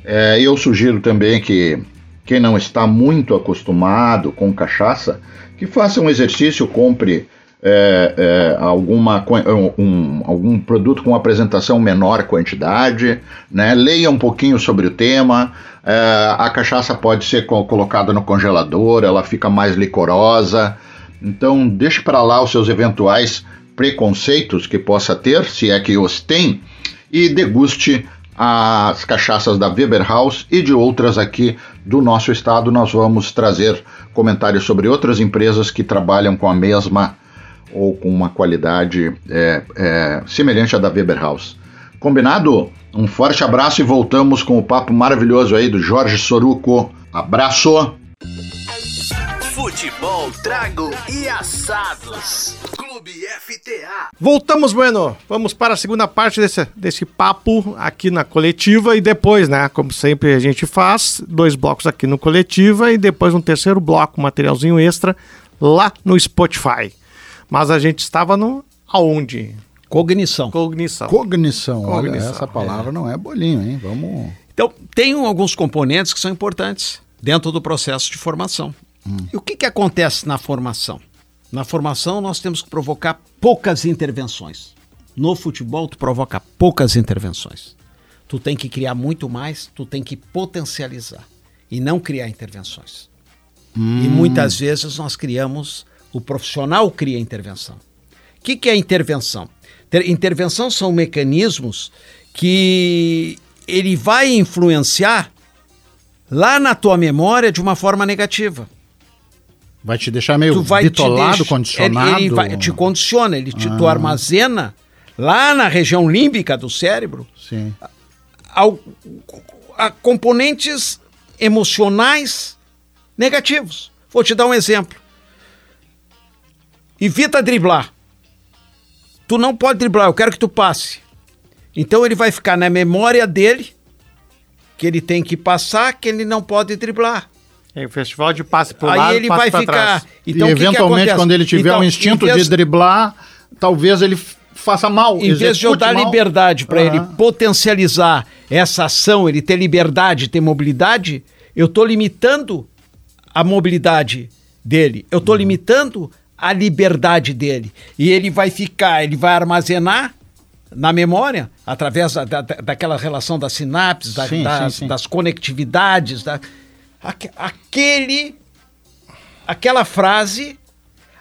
É, eu sugiro também que quem não está muito acostumado com cachaça, que faça um exercício, compre é, é, alguma, um, algum produto com apresentação menor quantidade, né? leia um pouquinho sobre o tema. É, a cachaça pode ser co colocada no congelador, ela fica mais licorosa. Então, deixe para lá os seus eventuais preconceitos que possa ter, se é que os tem, e deguste as cachaças da Weber House e de outras aqui do nosso estado. Nós vamos trazer comentários sobre outras empresas que trabalham com a mesma ou com uma qualidade é, é, semelhante à da Weber House. Combinado? Um forte abraço e voltamos com o papo maravilhoso aí do Jorge Soruco. Abraço! Futebol, trago e assados. Clube FTA. Voltamos, Bueno. Vamos para a segunda parte desse, desse papo aqui na coletiva e depois, né? Como sempre a gente faz, dois blocos aqui no coletiva e depois um terceiro bloco, materialzinho extra, lá no Spotify. Mas a gente estava no aonde? Cognição. Cognição. Cognição. Olha, Cognição, essa palavra não é bolinho, hein? Vamos. Então, tem alguns componentes que são importantes dentro do processo de formação. E o que, que acontece na formação? Na formação, nós temos que provocar poucas intervenções. No futebol, tu provoca poucas intervenções. Tu tem que criar muito mais, tu tem que potencializar e não criar intervenções. E muitas vezes nós criamos, o profissional cria intervenção. O que, que é intervenção? Ter- Intervenção são mecanismos que ele vai influenciar lá na tua memória de uma forma negativa. Vai te deixar meio Tu vai bitolado, te deixar- condicionado. Ele, ele vai- te condiciona, ele te, tu Ah. armazena lá na região límbica do cérebro Sim. ao, a componentes emocionais negativos. Vou te dar um exemplo. Evita driblar. Tu não pode driblar, eu quero que tu passe. Então ele vai ficar na memória dele que ele tem que passar, que ele não pode driblar. É o festival de passe pro Aí lado, ele passe vai ficar. trás. Então, e que que eventualmente, acontece? quando ele tiver Então, um instinto vez- de driblar, talvez ele faça mal. Em vez de eu dar mal. liberdade para ele Aham. potencializar essa ação, ele ter liberdade, ter mobilidade, eu estou limitando a mobilidade dele. Eu Uhum. estou limitando a liberdade dele. E ele vai ficar, ele vai armazenar na memória, através da, da- daquela relação das sinapses, da- Sim, das, sim, sim. das conectividades, da, aque- aquele, aquela frase,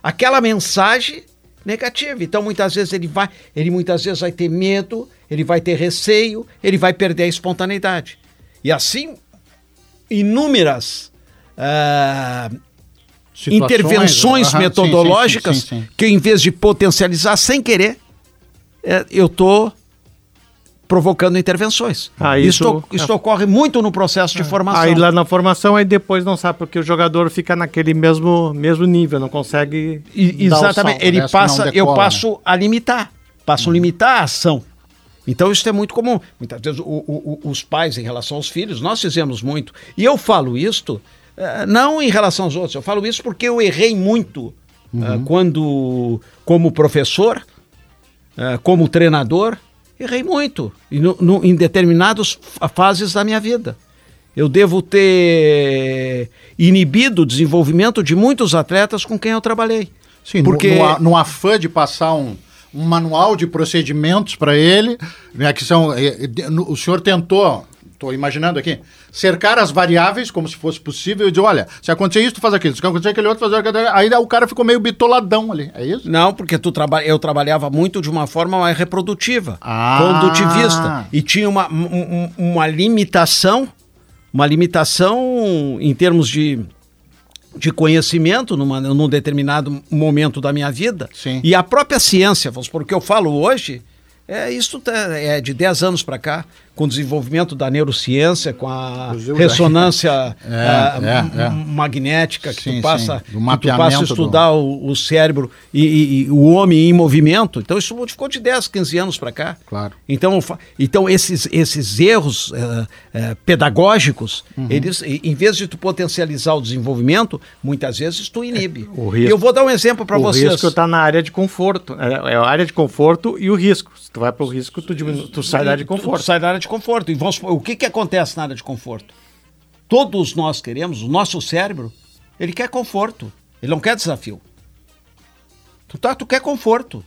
aquela mensagem negativa. Então, muitas vezes ele vai, ele muitas vezes vai ter medo, ele vai ter receio, ele vai perder a espontaneidade. E assim, inúmeras ah, Situações, intervenções aham, metodológicas sim, sim, sim, sim. que, em vez de potencializar sem querer, é, eu estou provocando intervenções. Ah, isso isso- isso ocorre muito no processo de formação. Aí lá na formação, aí depois não sabe, porque o jogador fica naquele mesmo, mesmo nível, não consegue. E- dar o exatamente. salto. Ele parece passa, eu decola, né? passo a limitar. Passo a limitar a ação. Então isso é muito comum. Muitas vezes o- o- o- os pais em relação aos filhos, nós fizemos muito. E eu falo isto não em relação aos outros, eu falo isso porque eu errei muito eh, quando, como professor, eh, como treinador, errei muito e no- no- em determinadas fa- fases da minha vida. Eu devo ter inibido o desenvolvimento de muitos atletas com quem eu trabalhei. Sim, porque no, no, afã de passar um, um manual de procedimentos para ele, né, que são, o senhor tentou, estou imaginando aqui, cercar as variáveis como se fosse possível e dizer, olha, se acontecer isso, tu faz aquilo, se acontecer aquele outro, faz aquilo. Aí o cara ficou meio bitoladão ali, é isso? Não, porque tu traba eu trabalhava muito de uma forma mais reprodutiva, Ah. condutivista. E tinha uma, um- um- uma limitação, uma limitação em termos de, de conhecimento numa, num determinado momento da minha vida. Sim. E a própria ciência, vamos supor, o que eu falo hoje, é isso tá- é de 10 anos para cá, com o desenvolvimento da neurociência, com a Inclusive, ressonância É, é, é. m- magnética, que Sim, tu passa, do que tu passa a do- estudar o, o cérebro e, e- e o homem em movimento. Então isso modificou de 10, 15 anos para cá. Claro. Então, então esses, esses erros eh, eh, pedagógicos, Uhum. eles, em vez de tu potencializar o desenvolvimento, muitas vezes tu inibe. o risco- E eu vou dar um exemplo para o vocês. risco está na área de conforto. É, é a área de conforto e o risco. Se tu vai para o risco, tu, diminu... tu sai da área de Tu- tu conforto. sai da área de conforto. E vamos, o que, que acontece na área de conforto? Todos nós queremos, o nosso cérebro, ele quer conforto. Ele não quer desafio. Tu, tá, tu quer conforto.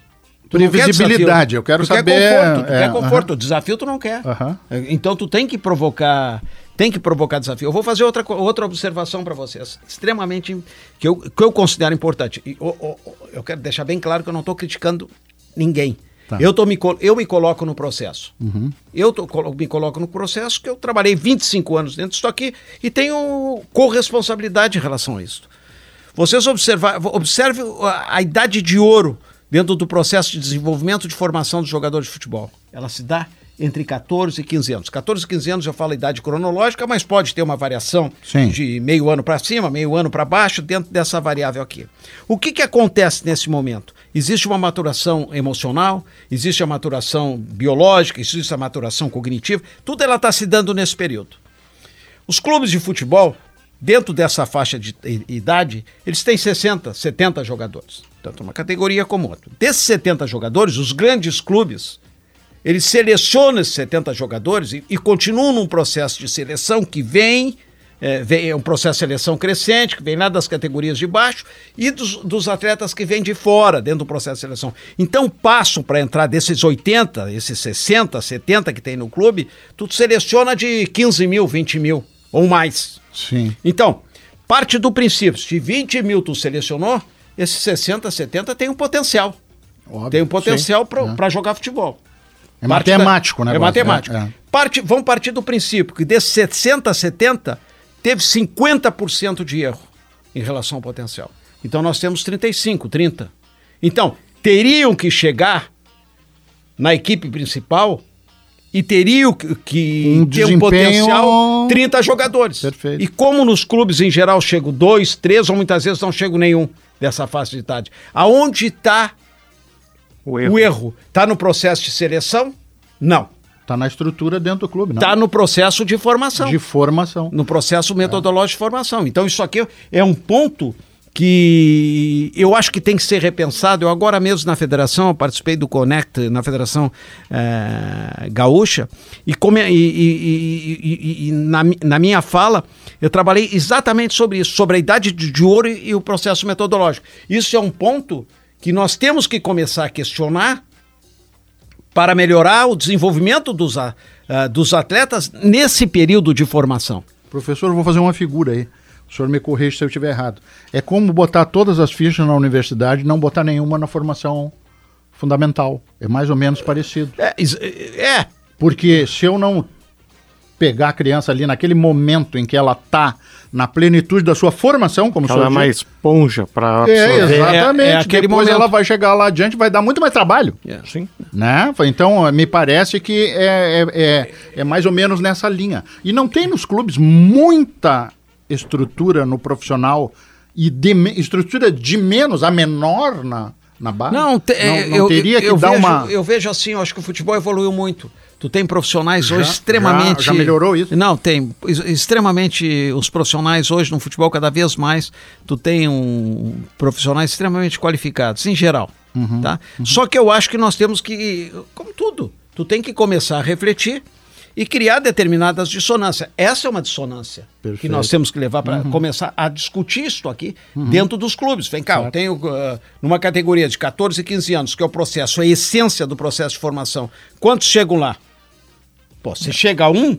Tu quer Previsibilidade, desafio. eu quero tu saber, Quer conforto, tu é, quer conforto. aham. O desafio tu não quer. Aham. Então tu tem que provocar, tem que provocar desafio. Eu vou fazer outra, outra observação para vocês, extremamente que eu, que eu considero importante. E, o- o- o- eu quero deixar bem claro que eu não estou criticando ninguém. Tá. Eu, tô me, eu me coloco no processo. Eu tô, me coloco no processo que eu trabalhei 25 anos dentro disso aqui e tenho corresponsabilidade em relação a isso. Vocês observar, observe a, a idade de ouro dentro do processo de desenvolvimento de formação dos jogadores de futebol. Ela se dá entre 14 e 15 anos. 14 e 15 anos eu falo a idade cronológica, mas pode ter uma variação Sim. de meio ano para cima, meio ano para baixo, dentro dessa variável aqui. O que, que acontece nesse momento? Existe uma maturação emocional, existe a maturação biológica, existe a maturação cognitiva, tudo ela está se dando nesse período. Os clubes de futebol, dentro dessa faixa de idade, eles têm 60, 70 jogadores. Tanto uma categoria como outra. Desses 70 jogadores, os grandes clubes, eles selecionam esses 70 jogadores e, e continuam num processo de seleção que vem, é, vem- é um processo de seleção crescente, que vem lá das categorias de baixo e dos, dos atletas que vêm de fora, dentro do processo de seleção. Então, passam para entrar desses 80, esses 60, 70 que tem no clube, tu seleciona de 15 mil, 20 mil ou mais. Sim. Então, parte do princípio, se 20 mil tu selecionou, esses 60, 70 tem um potencial. Óbvio, tem um potencial para jogar futebol. É Parte matemático, da- né? É matemático. É, é. Parte, vamos partir do princípio que desses 60 a 70, teve 50% de erro em relação ao potencial. Então nós temos 35, 30. Então, teriam que chegar na equipe principal e teriam que, que Um ter um potencial 30 jogadores. Perfeito. E como nos clubes em geral chegam dois, três, ou muitas vezes não chegam nenhum dessa fase de idade. Aonde está O o erro? Está no processo de seleção? Não. Tá na estrutura dentro do clube, não? Está no processo de formação. De formação. No processo metodológico de formação. Então, isso aqui é um ponto que eu acho que tem que ser repensado. Eu agora mesmo na federação, eu participei do Connect na Federação eh, Gaúcha, e, come, e, e- e- na, na minha fala eu trabalhei exatamente sobre isso, sobre a idade de, de ouro e o processo metodológico. Isso é um ponto que nós temos que começar a questionar para melhorar o desenvolvimento dos, ah, dos atletas nesse período de formação. Professor, eu vou fazer uma figura aí. O senhor me corrige se eu estiver errado. É como botar todas as fichas na universidade e não botar nenhuma na formação fundamental. É mais ou menos parecido. É, é, Porque se eu não pegar a criança ali naquele momento em que ela tá na plenitude da sua formação, como Ela é uma esponja para É, exatamente. É- é aquele Depois momento. ela vai chegar lá adiante, vai dar muito mais trabalho. Sim. Né? Então, me parece que é, é, é, é mais ou menos nessa linha. E não tem nos clubes muita estrutura no profissional e de me- estrutura de menos a menor na, na base? Não, te- não, não eu, teria que eu dar vejo, uma. Eu vejo assim, eu acho que o futebol evoluiu muito. Tu tem profissionais Já- hoje extremamente. já- já melhorou isso? Não, tem. Ex- Extremamente. Os profissionais hoje no futebol, cada vez mais, tu tem um, profissionais extremamente qualificados, em geral. Uhum, tá? Só que eu acho que nós temos que. Como tudo, tu tem que começar a refletir e criar determinadas dissonâncias. Essa é uma dissonância que Perfeito. nós temos que levar para começar a discutir isso aqui dentro dos clubes. Vem cá, eu tenho uh, numa categoria de 14 e 15 anos, que é o processo, a essência do processo de formação. Quantos chegam lá? Pô, se chega um,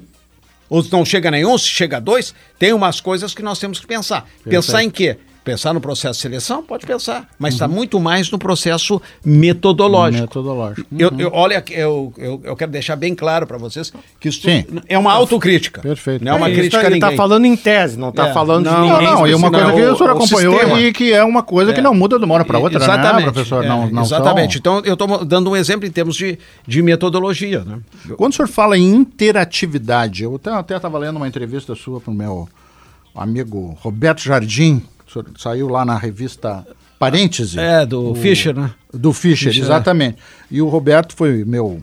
ou não chega nenhum, se chega dois, tem umas coisas que nós temos que pensar. Pensar em quê? Pensar no processo de seleção? Pode pensar, mas está muito mais no processo metodológico. Metodológico. Eu, eu- olha, eu, eu, eu quero deixar bem claro para vocês que isso Sim. é uma autocrítica. Perfeito. Não é uma É, crítica ele ninguém. tá falando em tese, não tá É. falando Não, de Não, ninguém. não, e uma Não, coisa que o o- senhor acompanhou sistema. e que é uma coisa que É. não muda de uma hora para outra, Exatamente. né, professor? É, não, não exatamente. São... Então, eu estou dando um exemplo em termos de, de metodologia. Né? Quando o senhor fala em interatividade, eu até estava lendo uma entrevista sua para o meu amigo Roberto Jardim, saiu lá na revista Parêntese. É, do Fischer, né? Do Fischer, Fischer, exatamente. E o Roberto foi meu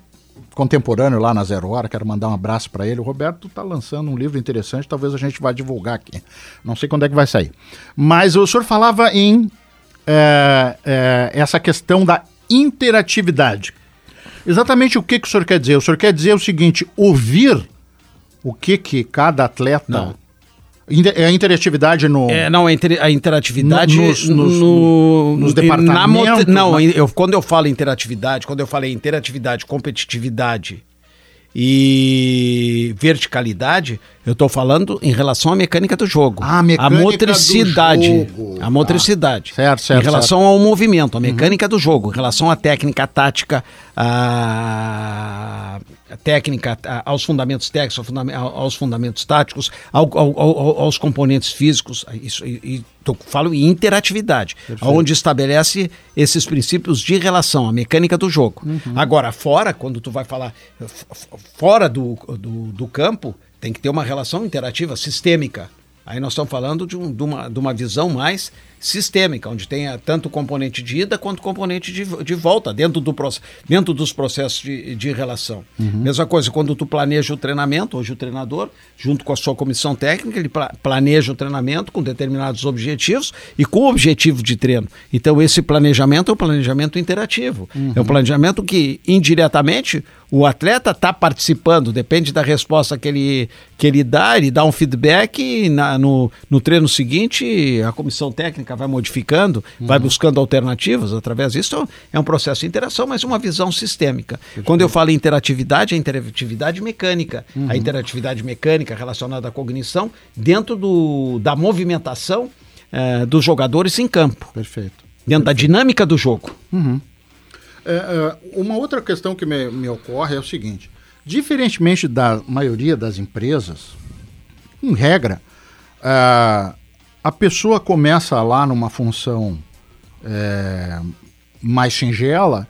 contemporâneo lá na Zero Hora, quero mandar um abraço para ele. O Roberto está lançando um livro interessante, talvez a gente vá divulgar aqui. Não sei quando é que vai sair. Mas o senhor falava em é, é, essa questão da interatividade. Exatamente o que, que o senhor quer dizer? O senhor quer dizer o seguinte, ouvir o que, que cada atleta... Não. É a interatividade no... É, não, a, inter- a interatividade No- nos- nos- no, nos na departamentos, mote- não, na- eu, quando eu falo interatividade, quando eu falei interatividade, competitividade e verticalidade, eu estou falando em relação à mecânica do jogo. Ah, a mecânica a motricidade. do jogo. A motricidade. Ah, certo, certo, Em relação certo. ao movimento, a mecânica do jogo, em relação à técnica, à tática, à à técnica, a- aos fundamentos técnicos, aos fundamentos táticos, ao- ao- ao- aos componentes físicos. Isso, e, tô- falo em interatividade, onde estabelece esses princípios de relação, a mecânica do jogo. Agora, fora, quando tu vai falar fora do, do, do campo, tem que ter uma relação interativa, sistêmica. Aí nós estamos falando de, um- de uma, de uma visão mais sistêmica, onde tenha tanto o componente de ida quanto componente de, de volta dentro, do, dentro dos processos de, de relação. Mesma coisa, quando tu planeja o treinamento, hoje o treinador, junto com a sua comissão técnica, ele pla- planeja o treinamento com determinados objetivos e com o objetivo de treino. Então esse planejamento é um planejamento interativo. É um planejamento que, indiretamente, o atleta está participando, depende da resposta que ele, que ele dá, ele dá um feedback e na- no, no treino seguinte a comissão técnica vai modificando, vai buscando alternativas através disso. É um processo de interação, mas uma visão sistêmica. Quando eu falo em interatividade, é interatividade mecânica. A interatividade mecânica relacionada à cognição dentro do, da movimentação eh, dos jogadores em campo, Perfeito. dentro da dinâmica do jogo. É, é, uma outra questão que me, me ocorre é o seguinte: diferentemente da maioria das empresas, em regra, ah, a pessoa começa lá numa função é, mais singela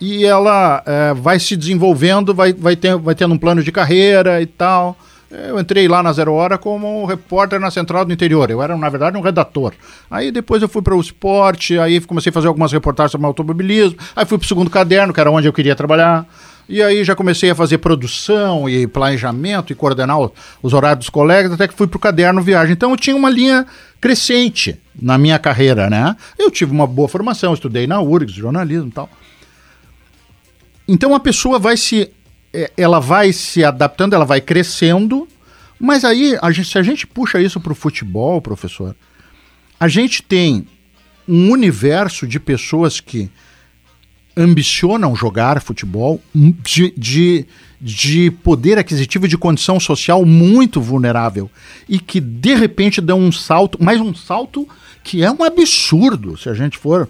e ela é, vai se desenvolvendo, vai, vai, ter, vai tendo um plano de carreira e tal. Eu entrei lá na Zero Hora como repórter na Central do Interior. Eu era, na verdade, um redator. Aí depois eu fui para o esporte, aí comecei a fazer algumas reportagens sobre automobilismo. Aí fui para o segundo caderno, que era onde eu queria trabalhar. E aí já comecei a fazer produção e planejamento e coordenar os horários dos colegas, até que fui para o caderno viagem. Então eu tinha uma linha crescente na minha carreira, né? Eu tive uma boa formação, estudei na URGS, jornalismo e tal. Então a pessoa vai se. é, Ela vai se adaptando, ela vai crescendo, mas aí, a gente- se a gente puxa isso para o futebol, professor, a gente tem um universo de pessoas que ambicionam jogar futebol, de, de, de poder aquisitivo de condição social muito vulnerável e que de repente dão um salto, mas um salto que é um absurdo se a gente for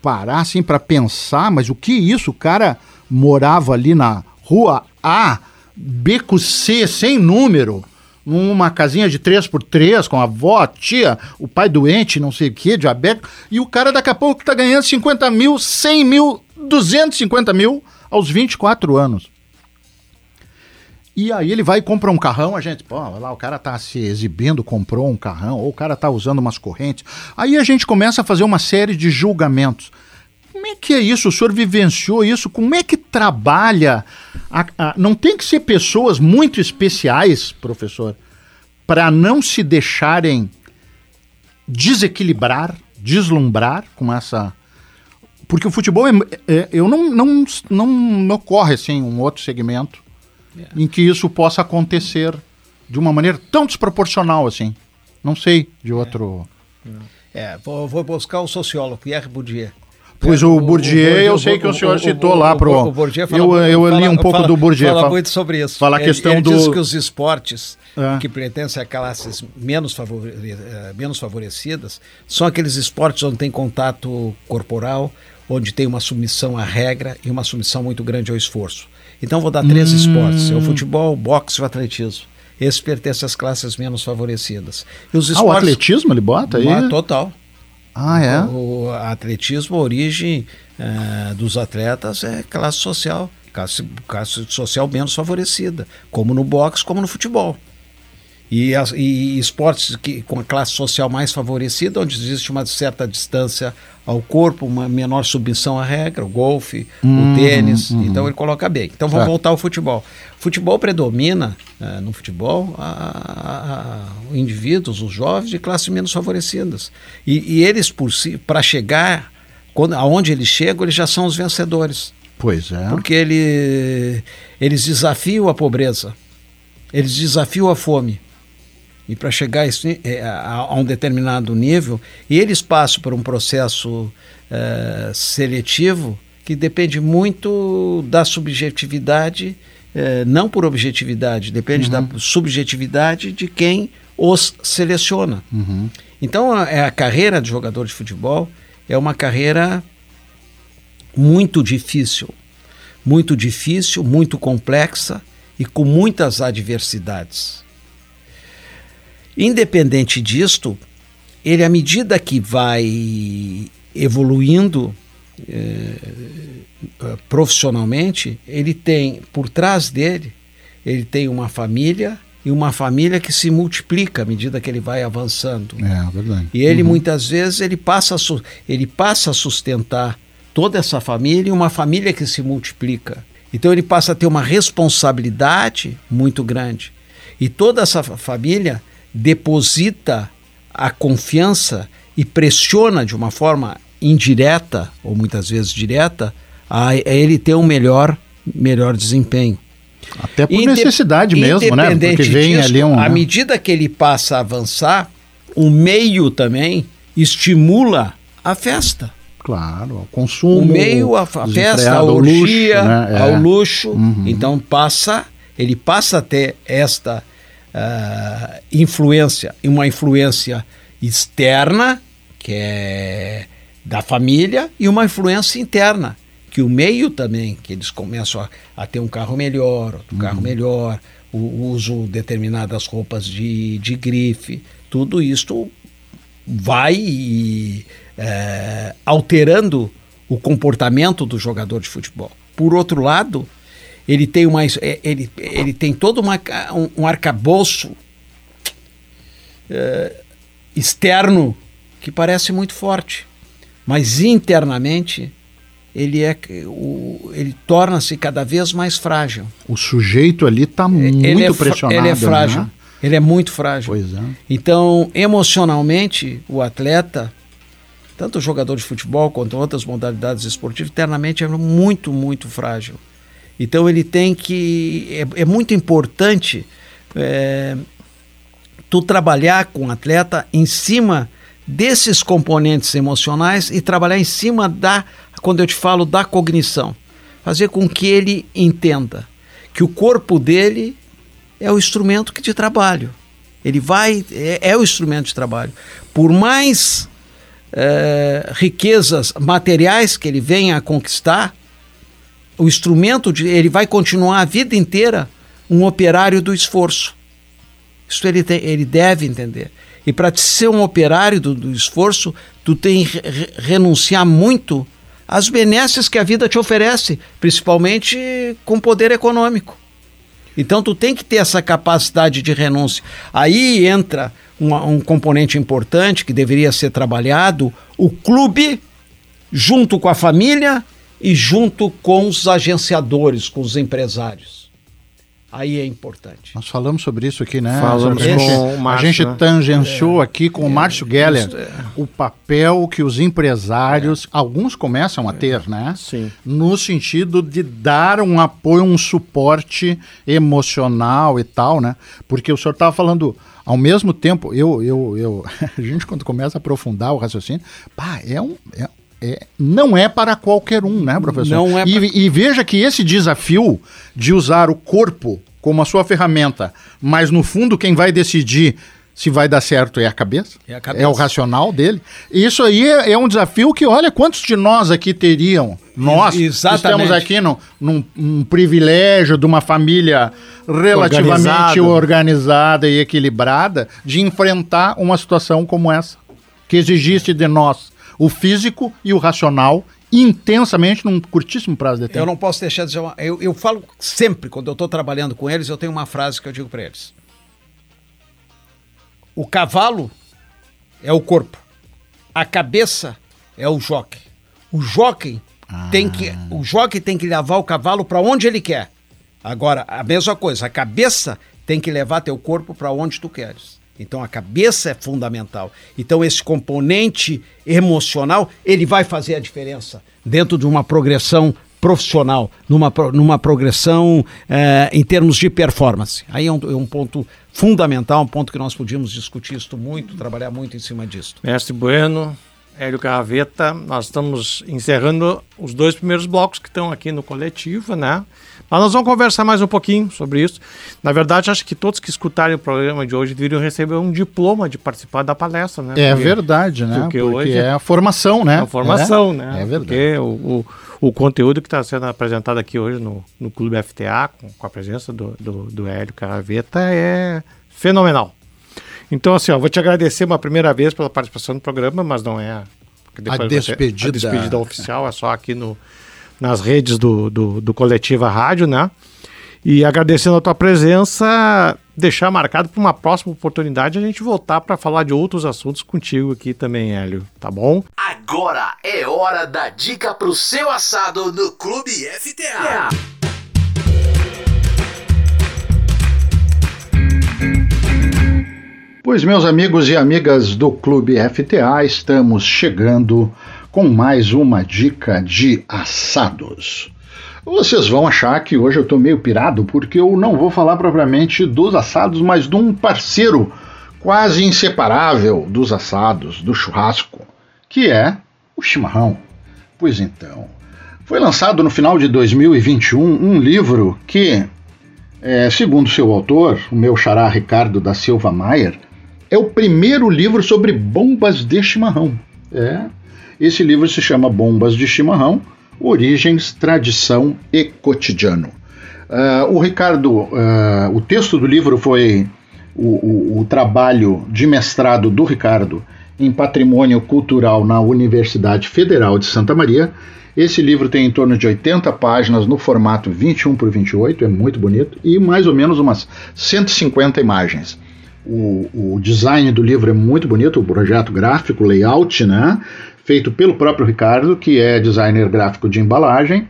parar assim para pensar, mas o que isso? O cara morava ali na rua A, beco C, sem número, numa casinha de 3 por 3 com a avó, a tia, o pai doente, não sei o que, diabético, e o cara daqui a pouco tá ganhando 50 mil, 100 mil, 250 mil aos 24 anos. E aí ele vai e compra um carrão, a gente, pô, lá, o cara tá se exibindo, comprou um carrão, ou o cara tá usando umas correntes. Aí a gente começa a fazer uma série de julgamentos. Como é que é isso? O senhor vivenciou isso? Como é que trabalha? a- a- não tem que ser pessoas muito especiais, professor, para não se deixarem desequilibrar, deslumbrar com essa. Porque o futebol, é, é- eu não, não, não me ocorre assim um outro segmento em que isso possa acontecer de uma maneira tão desproporcional assim. Não sei de outro. É, vou, vou buscar o sociólogo Pierre Bourdieu. Pois o Bourdieu, eu sei que o senhor citou lá pro. O Bourdieu fala, eu, eu li fala- um pouco fala- do Bourdieu. Fala muito sobre isso. fala a Ele- questão ele do- diz que os esportes É. que pertencem a classes menos, favore- eh, menos favorecidas são aqueles esportes onde tem contato corporal, onde tem uma submissão à regra e uma submissão muito grande ao esforço. Então vou dar três Hum. esportes: é o futebol, o boxe e o atletismo. Esses pertencem às classes menos favorecidas. E os Ah, o esportes atletismo ele bota aí? Ah, total. Ah, é? O atletismo, a origem eh, dos atletas é classe social, classe, classe social menos favorecida, como no boxe, como no futebol. E, as- e esportes que, com a classe social mais favorecida, onde existe uma certa distância ao corpo, uma menor submissão à regra, o golfe, o tênis, então ele coloca bem. Então vamos Tá. voltar ao futebol. Futebol predomina eh, no futebol a, a- a- indivíduos, os jovens de classes menos favorecidas. E, e eles, por si, para chegar, quando, aonde eles chegam, eles já são os vencedores. Pois é. Porque ele, eles desafiam a pobreza, eles desafiam a fome. E para chegar a, esse- eh, a- um determinado nível, e eles passam por um processo eh, seletivo que depende muito da subjetividade, eh, não por objetividade, depende da subjetividade de quem os seleciona. Então, a, é a carreira de jogador de futebol é uma carreira muito difícil, muito difícil, muito complexa e com muitas adversidades. Independente disto, ele à medida que vai evoluindo eh, eh, profissionalmente, ele tem por trás dele, ele tem uma família e uma família que se multiplica à medida que ele vai avançando. É, verdade. E ele muitas vezes ele passa, a ele passa a sustentar toda essa família e uma família que se multiplica. Então ele passa a ter uma responsabilidade muito grande. E toda essa fa- família deposita a confiança e pressiona de uma forma indireta ou muitas vezes direta a, ele ter um melhor melhor desempenho. Até por Inde- necessidade mesmo, né? Porque vem disso, ali um. À medida que ele passa a avançar, o meio também estimula a festa. Claro, o consumo. o meio, a, a festa, a orgia, luxo, né? É. ao luxo. Uhum. Então passa, ele passa a ter esta ah, influência, e uma influência externa, que é da família, e uma influência interna, que o meio também, que eles começam a, a ter um carro melhor, outro carro melhor, o uso de determinadas roupas de, de grife, tudo isto vai eh, alterando o comportamento do jogador de futebol. Por outro lado, ele tem, uma, eh, ele, ele tem todo uma, um, um arcabouço eh, externo que parece muito forte, mas internamente ele é o, ele torna-se cada vez mais frágil. O sujeito ali está muito ele é, pressionado. Ele é frágil. né? Ele é muito frágil. Pois é. Então, emocionalmente, o atleta, tanto o jogador de futebol quanto outras modalidades esportivas, internamente é muito, muito frágil. Então, ele tem que. É, é muito importante é, tu trabalhar com o atleta em cima desses componentes emocionais e trabalhar em cima da, quando eu te falo da cognição, fazer com que ele entenda que o corpo dele é o instrumento que de trabalho. Ele vai, é, é o instrumento de trabalho. Por mais eh, riquezas materiais que ele venha a conquistar, o instrumento de, ele vai continuar a vida inteira um operário do esforço. Isso ele, tem, ele deve entender. E para ser um operário do, do esforço, tu tem que re- renunciar muito às benesses que a vida te oferece, principalmente com poder econômico. Então tu tem que ter essa capacidade de renúncia. Aí entra um, um componente importante que deveria ser trabalhado, o clube junto com a família e junto com os agenciadores, com os empresários. aí é importante. Nós falamos sobre isso aqui, né? Falamos com a gente, o Márcio, A gente né? tangenciou aqui com o Márcio Geller é. o papel que os empresários, alguns começam a ter, né? Sim. No sentido de dar um apoio, um suporte emocional e tal, né? Porque o senhor estava falando, ao mesmo tempo, eu, eu, eu, a gente quando começa a aprofundar o raciocínio, pá, é um. é- é- não é para qualquer um, né, professor? Não é e, pra- e veja que esse desafio de usar o corpo como a sua ferramenta, mas no fundo quem vai decidir se vai dar certo é a cabeça, É a cabeça. o racional dele. Isso aí é, é um desafio que, olha, quantos de nós aqui teriam, nós, que Exatamente. estamos aqui num, num, num privilégio de uma família relativamente Organizada. organizada e equilibrada, de enfrentar uma situação como essa, que exigisse de nós o físico e o racional intensamente num curtíssimo prazo de tempo. Eu não posso deixar de dizer uma, eu, eu falo sempre, quando eu estou trabalhando com eles, eu tenho uma frase que eu digo para eles. O cavalo é o corpo. A cabeça é o jockey. O jockey tem que o jockey tem que levar o cavalo para onde ele quer. Agora, a mesma coisa, a cabeça tem que levar teu corpo para onde tu queres. Então a cabeça é fundamental. Então esse componente emocional, ele vai fazer a diferença dentro de uma progressão profissional, numa, numa progressão eh, em termos de performance. Aí é um, é um ponto fundamental, um ponto que nós podíamos discutir isso muito, trabalhar muito em cima disso. Mestre Bueno, Hélio Carraveta, nós estamos encerrando os dois primeiros blocos que estão aqui no coletivo, né? Mas nós vamos conversar mais um pouquinho sobre isso. Na verdade, acho que todos que escutarem o programa de hoje deveriam receber um diploma de participar da palestra, né? É Porque verdade, né? porque Porque, hoje é a formação, né? É a formação, É, né? É verdade. Porque o, o, o conteúdo que está sendo apresentado aqui hoje no, no Clube FTA, com, com a presença do, do, do Hélio Carraveta, é fenomenal. Então, assim, ó, vou te agradecer uma primeira vez pela participação no programa, mas não é ser despedida. a despedida oficial, é só aqui no, nas redes do, do, do Coletiva Rádio, né? E agradecendo a tua presença, deixar marcado para uma próxima oportunidade a gente voltar para falar de outros assuntos contigo aqui também, Hélio, tá bom? Agora é hora da dica pro seu assado no Clube FTA. Pois, meus amigos e amigas do Clube FTA, estamos chegando com mais uma dica de assados. Vocês vão achar que hoje eu tô meio pirado porque eu não vou falar propriamente dos assados, mas de um parceiro quase inseparável dos assados, do churrasco, que é o chimarrão. Pois então, foi lançado no final de 2021 um livro que, é, segundo seu autor, o meu xará Ricardo da Silva Maier, é o primeiro livro sobre bombas de chimarrão. É. Esse livro se chama Bombas de Chimarrão: Origens, Tradição e Cotidiano. Ah, o Ricardo, ah, o texto do livro foi o, o- o trabalho de mestrado do Ricardo em Patrimônio Cultural na Universidade Federal de Santa Maria. Esse livro tem em torno de 80 páginas no formato 21 por 28, é muito bonito, e mais ou menos umas 150 imagens. O, o design do livro é muito bonito, o projeto gráfico, o layout, né? Feito pelo próprio Ricardo, que é designer gráfico de embalagem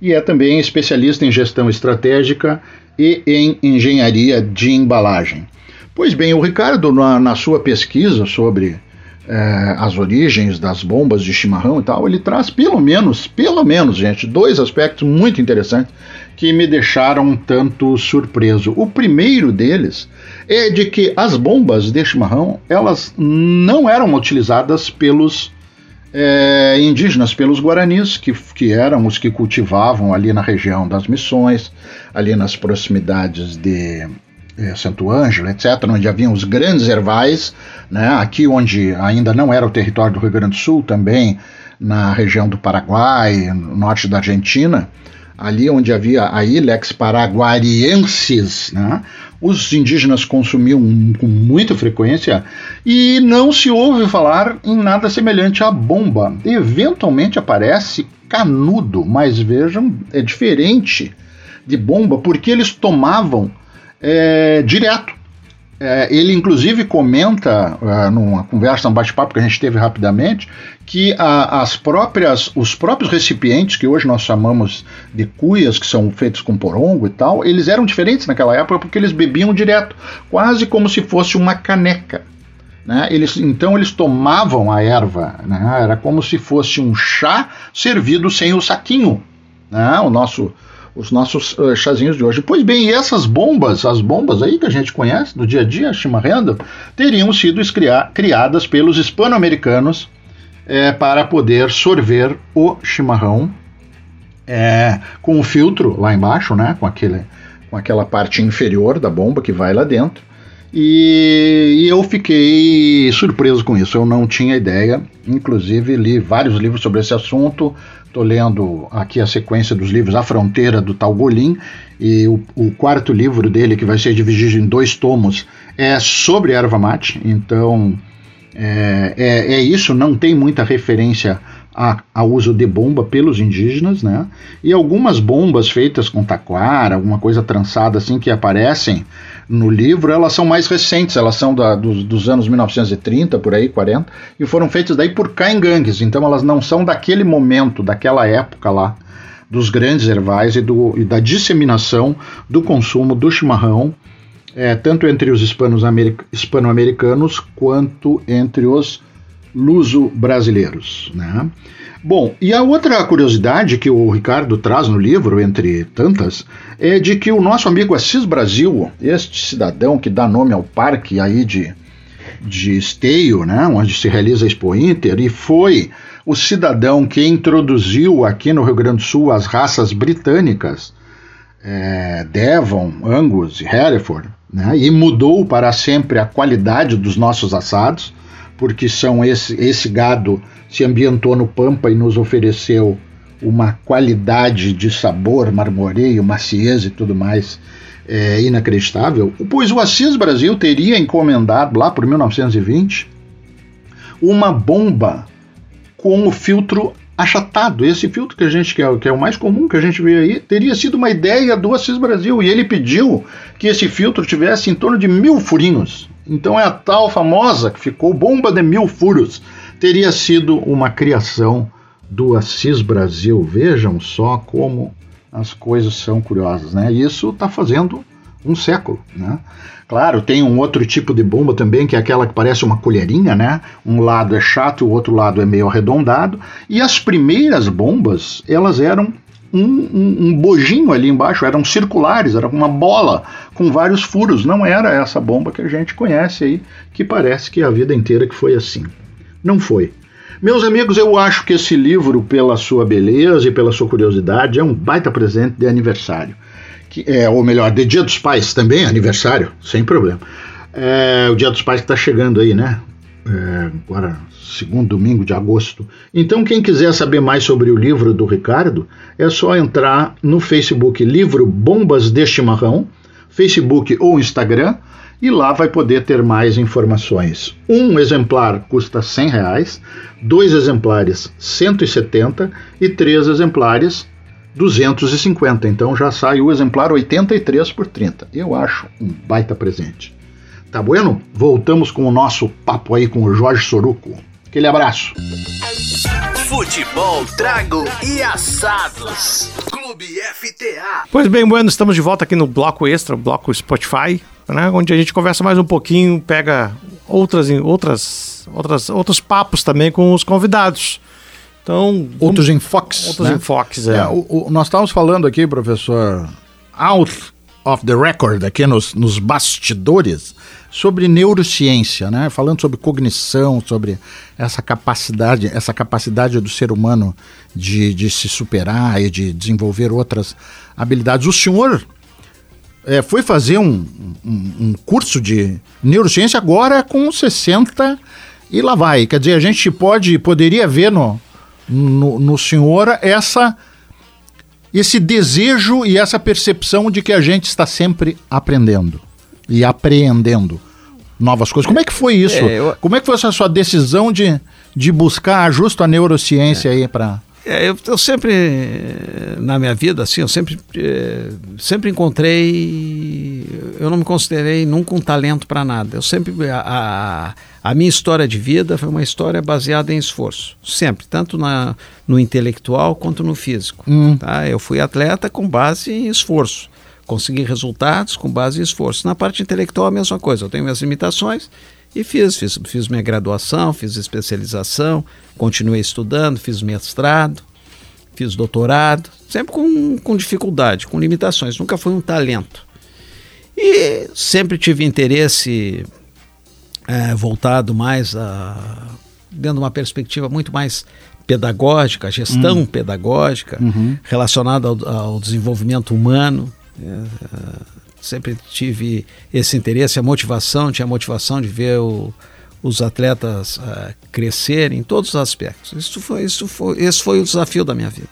e é também especialista em gestão estratégica e em engenharia de embalagem. Pois bem, o Ricardo, na, na sua pesquisa sobre eh, as origens das bombas de chimarrão e tal, ele traz pelo menos, pelo menos, gente, dois aspectos muito interessantes que me deixaram um tanto surpreso. O primeiro deles é de que as bombas de chimarrão elas não eram utilizadas pelos é, indígenas, pelos guaranis, que, que eram os que cultivavam ali na região das missões, ali nas proximidades de é, Santo Ângelo, etc., onde haviam os grandes ervais, né, aqui onde ainda não era o território do Rio Grande do Sul, também na região do Paraguai, no norte da Argentina, ali onde havia a Ilex paraguariensis, né, os indígenas consumiam com muita frequência e não se ouve falar em nada semelhante à bomba. Eventualmente aparece canudo, mas vejam, é diferente de bomba porque eles tomavam é, direto. É, ele inclusive comenta uh, numa conversa, um bate-papo que a gente teve rapidamente, que as próprias, os próprios recipientes que hoje nós chamamos de cuias, que são feitos com porongo e tal, eles eram diferentes naquela época porque eles bebiam direto, quase como se fosse uma caneca. Né? Eles, então eles tomavam a erva, né? era como se fosse um chá servido sem o saquinho. Né? O nosso os nossos uh, chazinhos de hoje. Pois bem, e essas bombas, as bombas aí que a gente conhece do dia a dia, chimarrendo, teriam sido criadas pelos hispano-americanos é, para poder sorver o chimarrão é, com o filtro lá embaixo, né, com, aquele, com aquela parte inferior da bomba que vai lá dentro. E, e, eu fiquei surpreso com isso, eu não tinha ideia. Inclusive, li vários livros sobre esse assunto, Estou lendo aqui a sequência dos livros A Fronteira do Tal Golim e o, o, quarto livro dele, que vai ser dividido em dois tomos, é sobre erva mate. Então é, é, é isso, não tem muita referência a, a, uso de bomba pelos indígenas, né? E algumas bombas feitas com taquara, alguma coisa trançada assim que aparecem no livro, elas são mais recentes, elas são da, dos, dos, anos 1930, por aí, 40, e foram feitas daí por caingangues, então elas não são daquele momento, daquela época lá, dos grandes ervais e, do, e da disseminação do consumo do chimarrão, é, tanto entre os hispano-americanos quanto entre os luso-brasileiros. Né? Bom, e a outra curiosidade que o Ricardo traz no livro, entre tantas, é de que o nosso amigo Assis Brasil, este cidadão que dá nome ao parque aí de, de Esteio, né, onde se realiza a Expo Inter, e foi o cidadão que introduziu aqui no Rio Grande do Sul as raças britânicas, é, Devon, Angus e Hereford, né, e mudou para sempre a qualidade dos nossos assados porque são esse, esse gado se ambientou no Pampa e nos ofereceu uma qualidade de sabor, marmoreio, maciez e tudo mais é, inacreditável, pois o Assis Brasil teria encomendado lá por 1920 uma bomba com o filtro achatado. Esse filtro que a gente é, que é o mais comum que a gente vê aí teria sido uma ideia do Assis Brasil e ele pediu que esse filtro tivesse em torno de mil furinhos. Então é a tal famosa que ficou bomba de mil furos. Teria sido uma criação do Assis Brasil. Vejam só como as coisas são curiosas, né? Isso está fazendo um século, né? Claro, tem um outro tipo de bomba também, que é aquela que parece uma colherinha, né? Um lado é chato, o outro lado é meio arredondado. E as primeiras bombas, elas eram um, um, um, bojinho ali embaixo, eram circulares, era uma bola com vários furos. Não era essa bomba que a gente conhece aí, que parece que a vida inteira que foi assim. Não foi. Meus amigos, eu acho que esse livro, pela sua beleza e pela sua curiosidade, é um baita presente de aniversário. Que é, ou melhor, de Dia dos Pais também, aniversário, sem problema. É, o Dia dos Pais que está chegando aí, né? É, agora segundo domingo de agosto. Então, quem quiser saber mais sobre o livro do Ricardo, é só entrar no Facebook Livro Bombas de Chimarrão, Facebook ou Instagram, e lá vai poder ter mais informações. Um exemplar custa 100 reais, dois exemplares 170 e três exemplares 250. Então já sai o exemplar 83 por 30. Eu acho um baita presente. Tá bueno? Voltamos com o nosso papo aí com o Jorge Soruco. Aquele abraço. Futebol, trago e assados. Clube FTA. Pois bem, Bueno, estamos de volta aqui no bloco extra, bloco Spotify, né, onde a gente conversa mais um pouquinho, pega outras, outras, outras, outros papos também com os convidados. Então, outros enfoques. Outros né? enfoques, é. é o, o, nós estávamos falando aqui, professor, out of the record, aqui nos, nos bastidores, sobre neurociência, né? Falando sobre cognição, sobre essa capacidade, essa capacidade do ser humano de, de se superar e de desenvolver outras habilidades. O senhor é, foi fazer um, um, um, curso de neurociência agora com 60 e lá vai. Quer dizer, a gente pode, poderia ver no, no, no senhor essa esse desejo e essa percepção de que a gente está sempre aprendendo e apreendendo novas coisas. Como é que foi isso? É, eu... Como é que foi essa sua decisão de, de buscar justo a neurociência é. aí para É, eu, eu sempre, na minha vida, assim, eu sempre, eh, sempre encontrei. Eu não me considerei nunca um talento para nada. Eu sempre. A, a, a, minha história de vida foi uma história baseada em esforço. Sempre, tanto na, no intelectual quanto no físico. Hum. Tá? Eu fui atleta com base em esforço. Consegui resultados com base em esforço. Na parte intelectual, a mesma coisa. Eu tenho minhas limitações e fiz, fiz, fiz minha graduação, fiz especialização, continuei estudando, fiz mestrado, fiz doutorado, sempre com, com dificuldade, com limitações, nunca foi um talento. E sempre tive interesse é, voltado mais a. dentro de uma perspectiva muito mais pedagógica, gestão Hum. pedagógica, Uhum. relacionada ao, ao desenvolvimento humano. É, sempre tive esse interesse, a motivação, tinha a motivação de ver o- os atletas ah, crescerem em todos os aspectos. Isso foi, isso foi, esse foi o desafio da minha vida.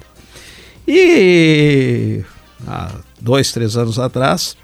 E há dois, três anos atrás,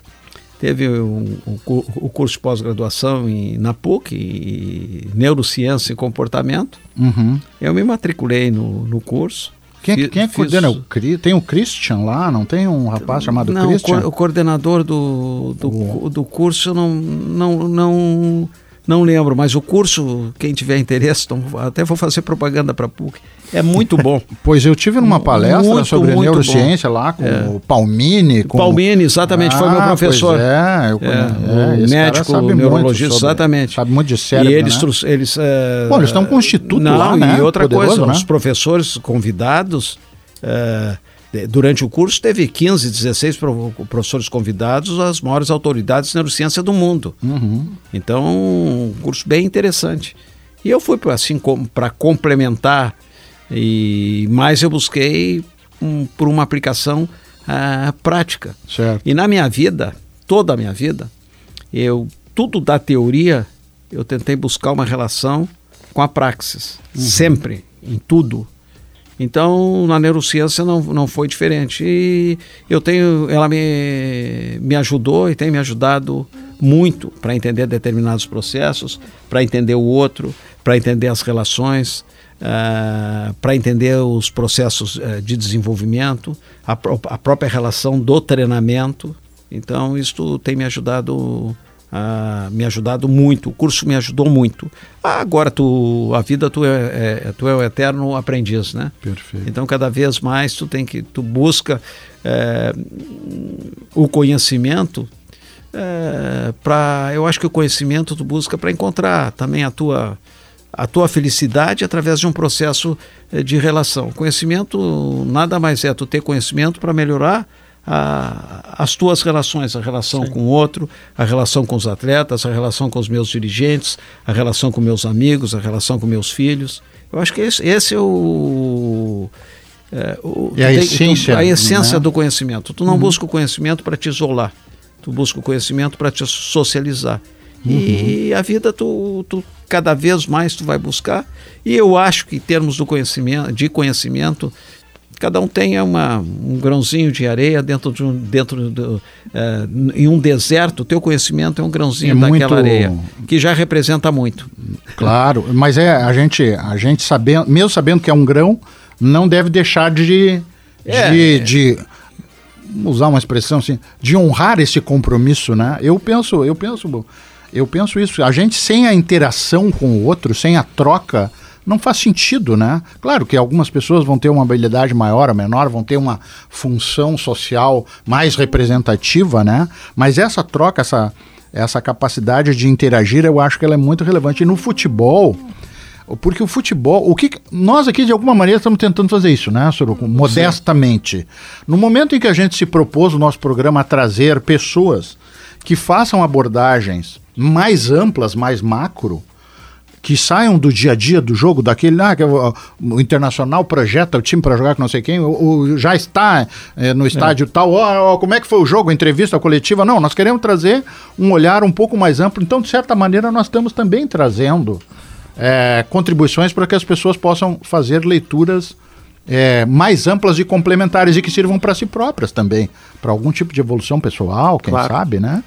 teve um- um o curso de pós-graduação em- na PUC, em Neurociência e Comportamento. Uhum. Eu me matriculei no, no curso. Quem, é quem é que fiz- coordena? O Cri- Tem o Christian lá, não tem um rapaz chamado não, o Christian? co- o coordenador do, do, do curso não, não, não, não lembro, mas o curso, quem tiver interesse, então, até vou fazer propaganda para a PUC, é muito bom. Pois eu tive numa palestra Muito, sobre muito neurociência lá com É. o Palmini. Com... Palmini, exatamente, foi meu Ah, professor. É, eu, É, é, o médico neurologista, sobre- exatamente. Sabe muito de cérebro, e eles, né? eles eh, Bom, eles estão com um instituto não, lá, né? E outra Poderoso, coisa, né? os professores convidados, de- durante o curso teve 15, 16 pro- professores convidados, as maiores autoridades de neurociência do mundo. Uhum. Então, um curso bem interessante. E eu fui assim para complementar e mais eu busquei um, por uma aplicação ah, prática. Certo. E na minha vida, toda a minha vida, eu tudo da teoria eu tentei buscar uma relação com a praxis, sempre, em tudo. Então, na neurociência não, não foi diferente. E eu tenho, ela me, me ajudou e tem me ajudado muito para entender determinados processos, para entender o outro, para entender as relações, para entender os processos eh, de desenvolvimento, a, a própria relação do treinamento. Então, isso tem me ajudado ah, me ajudado muito, o curso me ajudou muito. Ah, agora tu, a vida tu é, é- tu é o eterno aprendiz, né? Perfeito. Então cada vez mais tu tem que tu busca eh, o conhecimento para eu acho que o conhecimento tu busca para encontrar também a tua a tua felicidade através de um processo eh, de relação. Conhecimento nada mais é tu ter conhecimento para melhorar a- as tuas relações, a relação com o outro, a relação com os atletas, a relação com os meus dirigentes, a relação com meus amigos, a relação com meus filhos. Eu acho que esse, esse é o, é, o- a tem- essência, tu- a essência né? do conhecimento. Tu não busca o conhecimento para te isolar, tu busca o conhecimento para te socializar. E a vida tu, tu cada vez mais tu vai buscar. E eu acho que em termos do conhecimento, de conhecimento, cada um tenha uma, um grãozinho de areia dentro de um dentro do, eh, em um deserto. O teu conhecimento é um grãozinho É daquela muito- areia que já representa muito. Claro, mas é a gente, a gente sabendo, mesmo sabendo que é um grão, não deve deixar de, É. de, de usar uma expressão assim, de honrar esse compromisso, né? Eu penso, eu penso, eu penso isso. A gente sem a interação com o outro, sem a troca, não faz sentido, né? Claro que algumas pessoas vão ter uma habilidade maior ou menor, vão ter uma função social mais representativa, né? Mas essa troca, essa, essa capacidade de interagir, eu acho que ela é muito relevante. E no futebol, porque o futebol, o que nós aqui de alguma maneira estamos tentando fazer isso, né, Soroco? Modestamente. No momento em que a gente se propôs o nosso programa a trazer pessoas que façam abordagens mais amplas, mais macro, que saiam do dia a dia do jogo, daquele ah, que o, o Internacional projeta o time para jogar com não sei quem, o, o- já está eh, no estádio tal, ó, ó, como é que foi o jogo, a entrevista coletiva? Não, nós queremos trazer um olhar um pouco mais amplo, então, de certa maneira, nós estamos também trazendo eh, contribuições para que as pessoas possam fazer leituras eh, mais amplas e complementares e que sirvam para si próprias também, para algum tipo de evolução pessoal, quem Claro. sabe, né?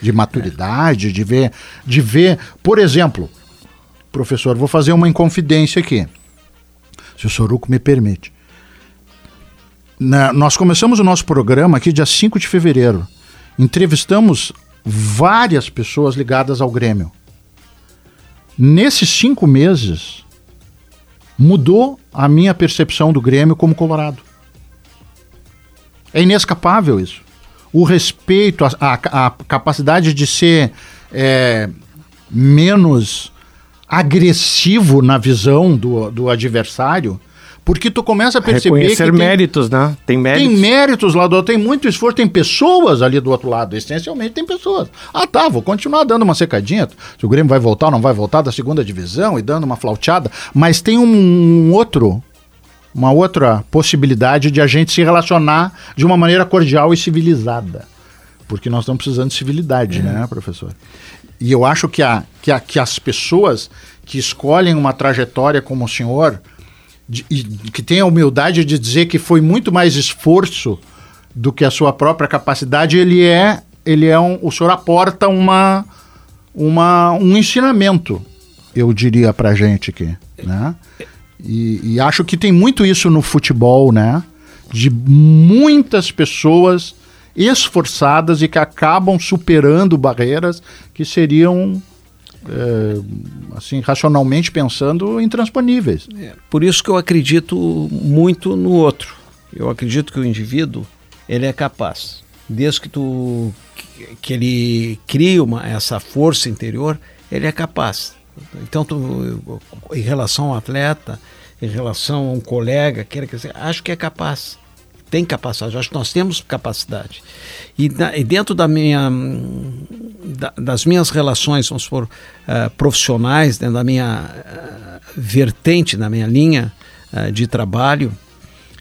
De maturidade, de ver, de ver, por exemplo, professor, vou fazer uma inconfidência aqui, se o Soruco me permite. na- nós começamos o nosso programa aqui dia 5 de fevereiro. Entrevistamos várias pessoas ligadas ao Grêmio. Nesses cinco meses, mudou a minha percepção do Grêmio como Colorado. É inescapável isso. O respeito, a, a- a capacidade de ser é, menos agressivo na visão do, do adversário, porque tu começa a perceber Reconhecer que tem, méritos, né? Tem méritos. tem méritos lá do outro, tem muito esforço, tem pessoas ali do outro lado, essencialmente tem pessoas. Ah, tá, vou continuar dando uma secadinha, se o Grêmio vai voltar ou não vai voltar da segunda divisão e dando uma flauteada, mas tem um, um outro, uma outra possibilidade de a gente se relacionar de uma maneira cordial e civilizada. Porque nós estamos precisando de civilidade, né, professor? E eu acho que, a, que, a, que as pessoas que escolhem uma trajetória como o senhor, de- e que tem a humildade de dizer que foi muito mais esforço do que a sua própria capacidade, ele é, ele é um, o senhor aporta uma, uma, um ensinamento, eu diria pra gente aqui, né? E, e acho que tem muito isso no futebol, né? De muitas pessoas esforçadas e que acabam superando barreiras que seriam, eh, assim, racionalmente pensando, intransponíveis. Por isso que eu acredito muito no outro. Eu acredito que o indivíduo ele é capaz, desde que tu que- ele crie uma, essa força interior, ele é capaz. Então, tu, em relação ao atleta, em relação a um colega, quer que seja, acho que é capaz. Tem capacidade, acho que nós temos capacidade. E, e dentro da minha, da- das minhas relações, vamos supor, eh, profissionais, dentro da minha eh, vertente, na minha linha eh, de trabalho,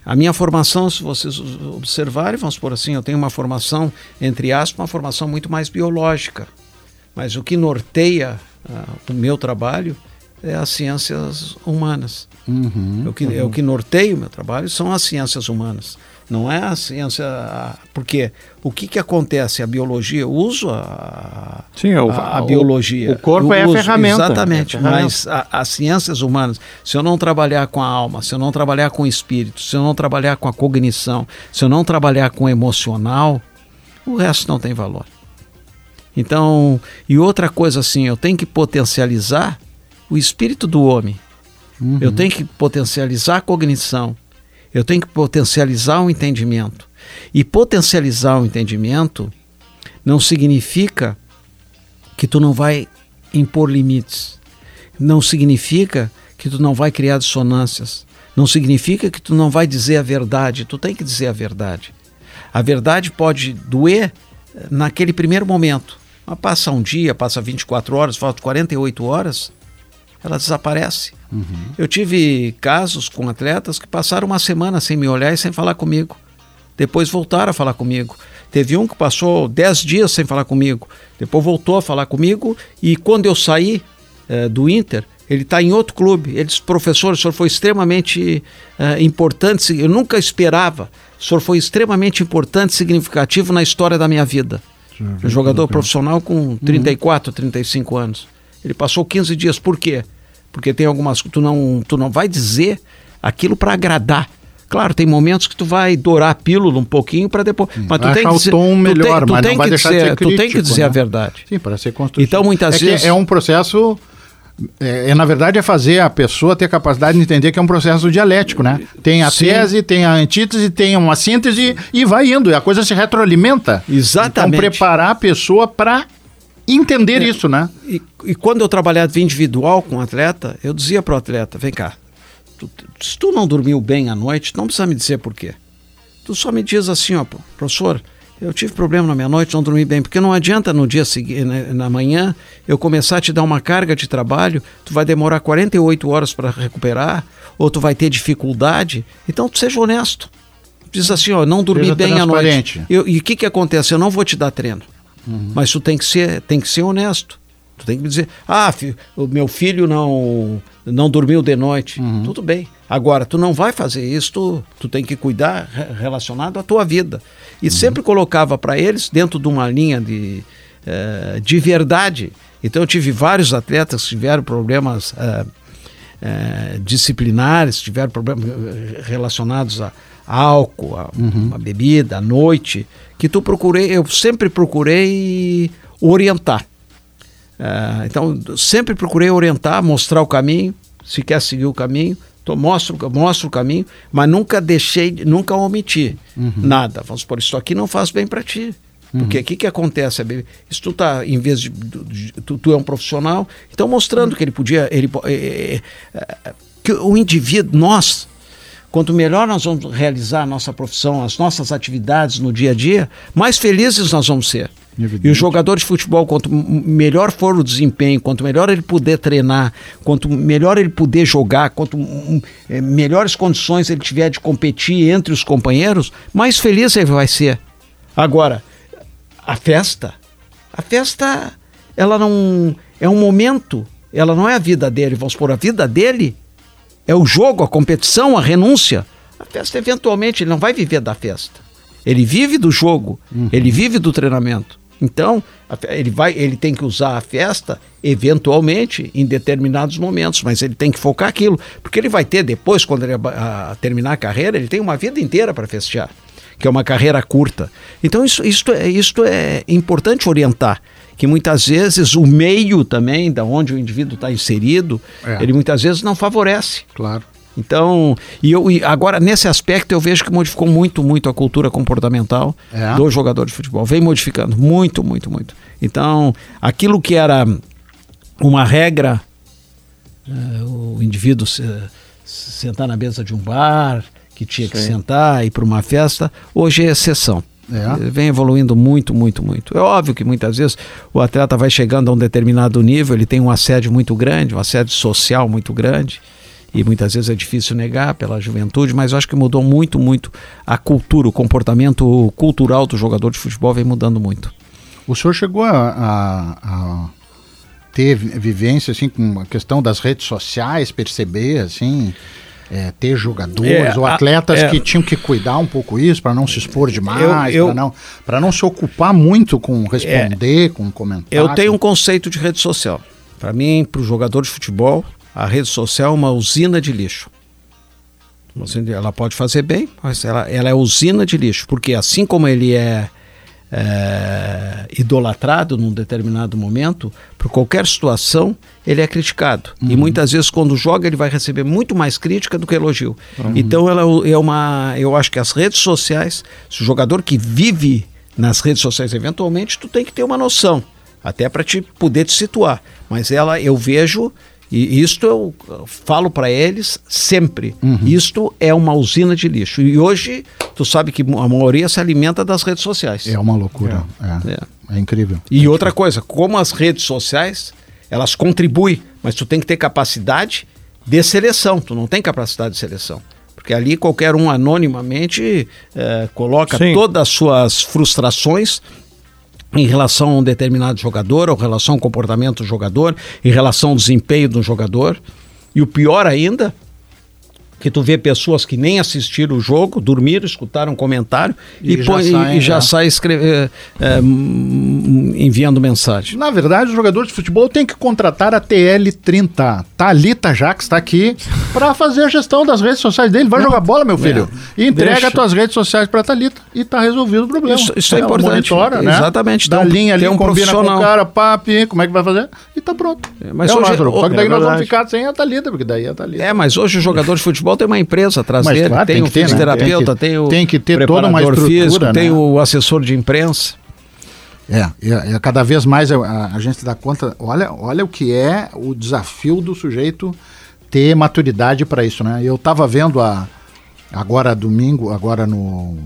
a minha formação, se vocês observarem, vamos por assim, eu tenho uma formação, entre aspas, uma formação muito mais biológica. Mas o que norteia ah, o meu trabalho é as ciências humanas. O, que, é o que norteia o meu trabalho são as ciências humanas. Não é a ciência. Porque o que, que acontece? A biologia, eu uso a, Sim, o- a, a o- biologia. o corpo é a ferramenta. Exatamente. É a ferramenta. mas a- as ciências humanas, se eu não trabalhar com a alma, se eu não trabalhar com o espírito, se eu não trabalhar com a cognição, se eu não trabalhar com o emocional, o resto não tem valor. Então, e outra coisa assim, eu tenho que potencializar o espírito do homem. Eu tenho que potencializar a cognição. Eu tenho que potencializar o entendimento. E potencializar o entendimento não significa que tu não vai impor limites. Não significa que tu não vai criar dissonâncias. Não significa que tu não vai dizer a verdade. Tu tem que dizer a verdade. A verdade pode doer eh, naquele primeiro momento. Mas passa um dia, passa 24 horas, falta 48 horas, ela desaparece. Eu tive casos com atletas que passaram uma semana sem me olhar e sem falar comigo. Depois voltaram a falar comigo. Teve um que passou 10 dias sem falar comigo. Depois voltou a falar comigo e quando eu saí eh, do Inter, ele está em outro clube. Ele disse, professor, o senhor foi extremamente eh, importante. Eu nunca esperava. O senhor foi extremamente importante, significativo na história da minha vida. Um jogador profissional com 34, 35 anos. Ele passou 15 dias. Por quê? Porque tem algumas. Tu não, tu não vai dizer aquilo para agradar. Claro, tem momentos que tu vai dourar a pílula um pouquinho para depois. Mas tu tem que o dizer, tom tu melhor, tem, tu mas tem não vai que deixar de dizer, ser tu tem que dizer né? a verdade. Sim, para ser construtivo. Então, muitas é vezes- é um processo. É, é, na verdade, é fazer a pessoa ter a capacidade de entender que é um processo dialético, né? Tem a Sim. tese, tem a antítese, tem uma síntese e vai indo. E a coisa se retroalimenta. Exatamente. Então, preparar a pessoa para entender É. isso, né? E, e quando eu trabalhava individual com o atleta, eu dizia para o atleta: vem cá, tu- se tu não dormiu bem à noite, não precisa me dizer por quê. Tu só me diz assim, ó, professor, eu tive problema na minha noite, não dormi bem, porque não adianta no dia seguinte, na, na manhã, eu começar a te dar uma carga de trabalho, tu vai demorar 48 horas para recuperar, ou tu vai ter dificuldade. Então, tu seja honesto. Diz assim, ó, não dormi Seja bem à noite. Eu- e o que que acontece? Eu não vou te dar treino. Mas tu tem que ser, tem que ser honesto. Tu tem que dizer, ah, fi- o meu filho não não dormiu de noite. Tudo bem. Agora, tu não vai fazer isso, tu, tu tem que cuidar re- relacionado à tua vida. E sempre colocava para eles dentro de uma linha de, eh, de verdade. Então eu tive vários atletas que tiveram problemas eh, eh, disciplinares, tiveram problemas relacionados a, álcool, a- uma bebida à noite, que tu procurei, eu sempre procurei orientar. Ah, então, sempre procurei orientar, mostrar o caminho, se quer seguir o caminho, tô, mostro, mostro o caminho, mas nunca deixei, nunca omiti nada. Vamos supor, isso aqui não faz bem para ti. Porque o que, que acontece? Se tu tá, em vez de. tu, tu é um profissional, então mostrando que ele podia. Ele, po- eh, eh, eh, que o indivíduo, nós, quanto melhor nós vamos realizar a nossa profissão, as nossas atividades no dia a dia, mais felizes nós vamos ser. Evidente. E o jogador de futebol, quanto melhor for o desempenho, quanto melhor ele puder treinar, quanto melhor ele puder jogar, quanto hum, eh, melhores condições ele tiver de competir entre os companheiros, mais feliz ele vai ser. Agora, a festa, a festa, ela não é um momento, ela não é a vida dele, vamos supor, a vida dele é o jogo, a competição, a renúncia. A festa, eventualmente, ele não vai viver da festa. Ele vive do jogo, ele vive do treinamento. Então, a ele, vai, ele tem que usar a festa, eventualmente, em determinados momentos, mas ele tem que focar aquilo. Porque ele vai ter depois, quando ele aba- a- terminar a carreira, ele tem uma vida inteira para festejar, que é uma carreira curta. Então, isso, isso, é, isso é importante orientar. Que muitas vezes o meio também, da onde o indivíduo está inserido, É. ele muitas vezes não favorece. Claro. Então, e eu e agora nesse aspecto eu vejo que modificou muito, muito a cultura comportamental É. do jogador de futebol. Vem modificando muito, muito, muito. Então, aquilo que era uma regra, eh, o indivíduo se- se sentar na mesa de um bar, que tinha que sentar e ir para uma festa, hoje é exceção. É. Ele Vem evoluindo muito, muito, muito. É óbvio que muitas vezes o atleta vai chegando a um determinado nível, ele tem um assédio muito grande, um assédio social muito grande, e muitas vezes é difícil negar pela juventude, mas eu acho que mudou muito, muito a cultura, o comportamento cultural do jogador de futebol vem mudando muito. O senhor chegou a, a- a ter vi- vivência assim com a questão das redes sociais, perceber assim, é, ter jogadores É, ou a- atletas é. que tinham que cuidar um pouco isso para não se expor demais, para não para não se ocupar muito com responder, com comentar. Eu tenho um com- conceito de rede social. Para mim, para o jogador de futebol, a rede social é uma usina de lixo. Ela pode fazer bem, mas ela, ela é usina de lixo, porque assim como ele é, é, idolatrado num determinado momento, por qualquer situação, ele é criticado. E muitas vezes, quando joga, ele vai receber muito mais crítica do que elogio. Então, ela é uma. Eu acho que as redes sociais, se o jogador que vive nas redes sociais, eventualmente, tu tem que ter uma noção, até para te poder te situar. Mas ela, eu vejo. E isto eu falo para eles sempre. Isto é uma usina de lixo. E hoje, tu sabe que a maioria se alimenta das redes sociais. É uma loucura. É, é incrível. E outra coisa, como as redes sociais, elas contribuem, mas tu tem que ter capacidade de seleção. Tu não tem capacidade de seleção. Porque ali qualquer um anonimamente eh, coloca Sim. todas as suas frustrações em relação a um determinado jogador, ou relação ao comportamento do jogador, em relação ao desempenho do jogador. E o pior ainda, que tu vê pessoas que nem assistiram o jogo, dormiram, escutaram um comentário e, E já põe- saem, e já é. sai escre- eh, eh, hum, enviando mensagem. Na verdade, o jogador de futebol tem que contratar a TL30. Thalita Jax está aqui para fazer a gestão das redes sociais dele. Vai jogar bola, meu filho. E entrega Deixa. as tuas redes sociais para Thalita e tá resolvido o problema. Isso- isso é Ela importante. Monitora, né? Exatamente. Dá um- linha ali, um combina com o cara, papi, como é que vai fazer? E tá pronto. É, mas é hoje- Lázaro. Só que é daí nós vamos ficar sem a Thalita, porque daí é a Thalita. É, mas hoje o jogador de futebol tem uma empresa atrás Mas dele, claro, tem, tem o que ter, né? fisioterapeuta, Tem tem, que- o tem que ter toda uma estrutura, físico, tem né? o assessor de imprensa. É, e, e cada vez mais a, a- a gente dá conta, olha, olha o que é o desafio do sujeito ter maturidade para isso, né? Eu tava vendo a agora domingo, agora no